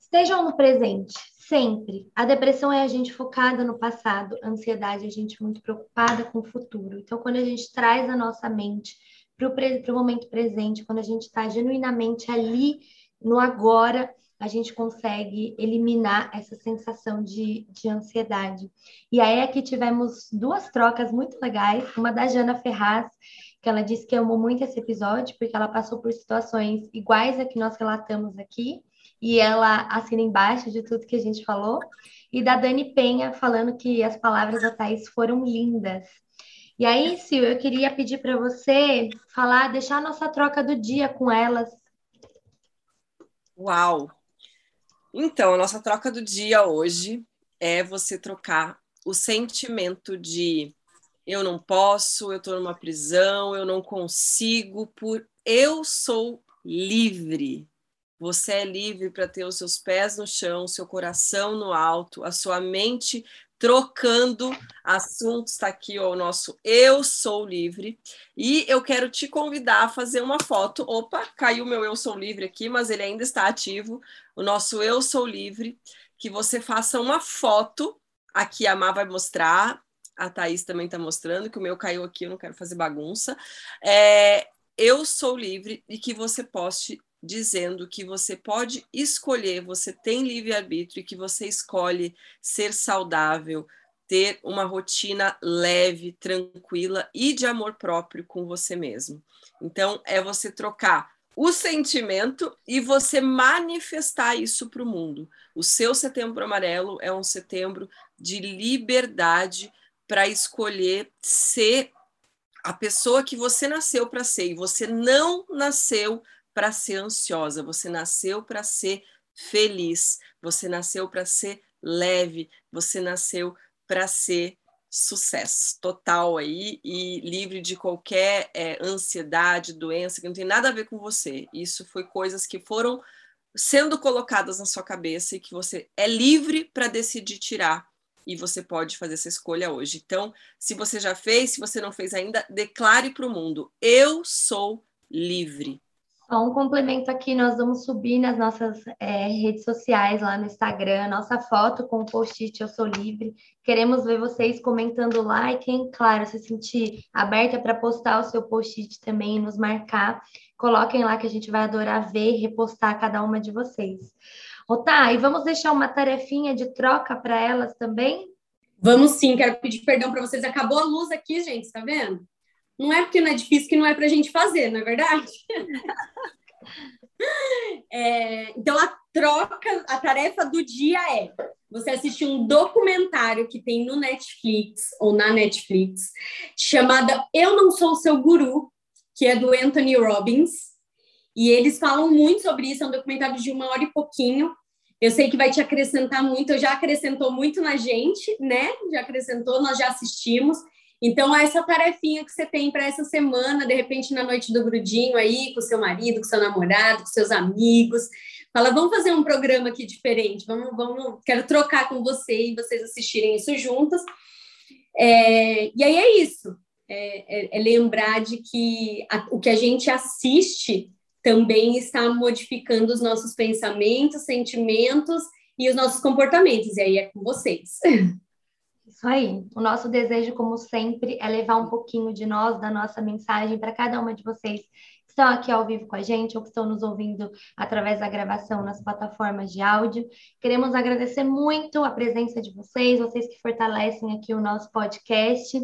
estejam no presente, sempre. A depressão é a gente focada no passado, a ansiedade é a gente muito preocupada com o futuro. Então, quando a gente traz a nossa mente para o momento presente, quando a gente está genuinamente ali no agora, a gente consegue eliminar essa sensação de, de ansiedade. E aí aqui tivemos duas trocas muito legais, uma da Jana Ferraz, que ela disse que amou muito esse episódio, porque ela passou por situações iguais a que nós relatamos aqui, e ela assina embaixo de tudo que a gente falou, e da Dani Penha falando que as palavras da Thaís foram lindas. E aí, Sil, eu queria pedir para você falar, deixar a nossa troca do dia com elas. Uau! Então, a nossa troca do dia hoje é você trocar o sentimento de eu não posso, eu estou numa prisão, eu não consigo, por eu sou livre. Você é livre para ter os seus pés no chão, seu coração no alto, a sua mente trocando assuntos. Está aqui ó, o nosso Eu Sou Livre. E eu quero te convidar a fazer uma foto. Opa, caiu meu Eu Sou Livre aqui, mas ele ainda está ativo. O nosso Eu Sou Livre. Que você faça uma foto. Aqui a Má vai mostrar. A Thaís também está mostrando que o meu caiu aqui, eu não quero fazer bagunça. É, eu sou livre e que você poste dizendo que você pode escolher, você tem livre-arbítrio e que você escolhe ser saudável, ter uma rotina leve, tranquila e de amor próprio com você mesmo. Então, é você trocar o sentimento e você manifestar isso para o mundo. O seu setembro amarelo é um setembro de liberdade para escolher ser a pessoa que você nasceu para ser. E você não nasceu para ser ansiosa, você nasceu para ser feliz, você nasceu para ser leve, você nasceu para ser sucesso total aí e livre de qualquer é, ansiedade, doença que não tem nada a ver com você. Isso foi coisas que foram sendo colocadas na sua cabeça e que você é livre para decidir tirar e você pode fazer essa escolha hoje. Então, se você já fez, se você não fez ainda, declare para o mundo: eu sou livre. Um complemento aqui, nós vamos subir nas nossas é, redes sociais, lá no Instagram, nossa foto com o post-it Eu Sou Livre. Queremos ver vocês comentando lá e quem, claro, se sentir aberta para postar o seu post-it também e nos marcar, coloquem lá que a gente vai adorar ver e repostar cada uma de vocês. Ô, tá, e vamos deixar uma tarefinha de troca para elas também? Vamos sim, quero pedir perdão para vocês. Acabou a luz aqui, gente, tá vendo? Não é porque não é difícil que não é para a gente fazer, não é verdade? é, então, a troca, a tarefa do dia é você assistir um documentário que tem no Netflix ou na Netflix, chamada Eu Não Sou Seu Guru, que é do Anthony Robbins. E eles falam muito sobre isso, é um documentário de uma hora e pouquinho. Eu sei que vai te acrescentar muito, já acrescentou muito na gente, né? Já acrescentou, nós já assistimos. Então, essa tarefinha que você tem para essa semana, de repente na noite do grudinho aí, com seu marido, com seu namorado, com seus amigos, fala, vamos fazer um programa aqui diferente, vamos, vamos, quero trocar com você e vocês assistirem isso juntas. É, e aí é isso, é, é, é lembrar de que a, o que a gente assiste também está modificando os nossos pensamentos, sentimentos e os nossos comportamentos, e aí é com vocês. Isso aí. O nosso desejo, como sempre, é levar um pouquinho de nós, da nossa mensagem, para cada uma de vocês que estão aqui ao vivo com a gente ou que estão nos ouvindo através da gravação nas plataformas de áudio. Queremos agradecer muito a presença de vocês, vocês que fortalecem aqui o nosso podcast.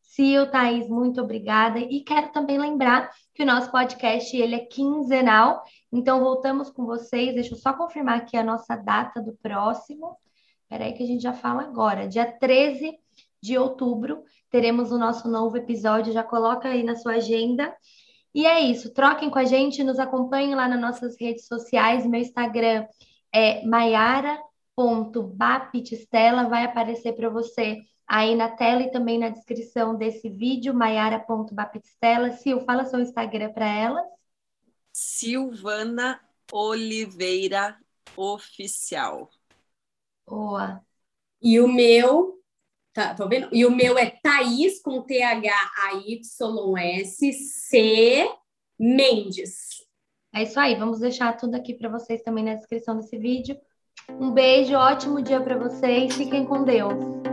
Sil, Thaís, muito obrigada. E quero também lembrar que o nosso podcast ele é quinzenal, então voltamos com vocês. Deixa eu só confirmar aqui a nossa data do próximo. Peraí que a gente já fala agora. Dia 13 de outubro teremos o nosso novo episódio. Já coloca aí na sua agenda. E é isso. Troquem com a gente, nos acompanhem lá nas nossas redes sociais. Meu Instagram é maiara.bapitistela. Vai aparecer para você aí na tela e também na descrição desse vídeo, maiara.baptistela. Sil, fala seu Instagram para elas. Silvana Oliveira Oficial. Boa. E o meu, tá, tô vendo? E o meu é Thaís com T-H-A-Y-S C Mendes. É isso aí, vamos deixar tudo aqui para vocês também na descrição desse vídeo. Um beijo, ótimo dia para vocês, fiquem com Deus.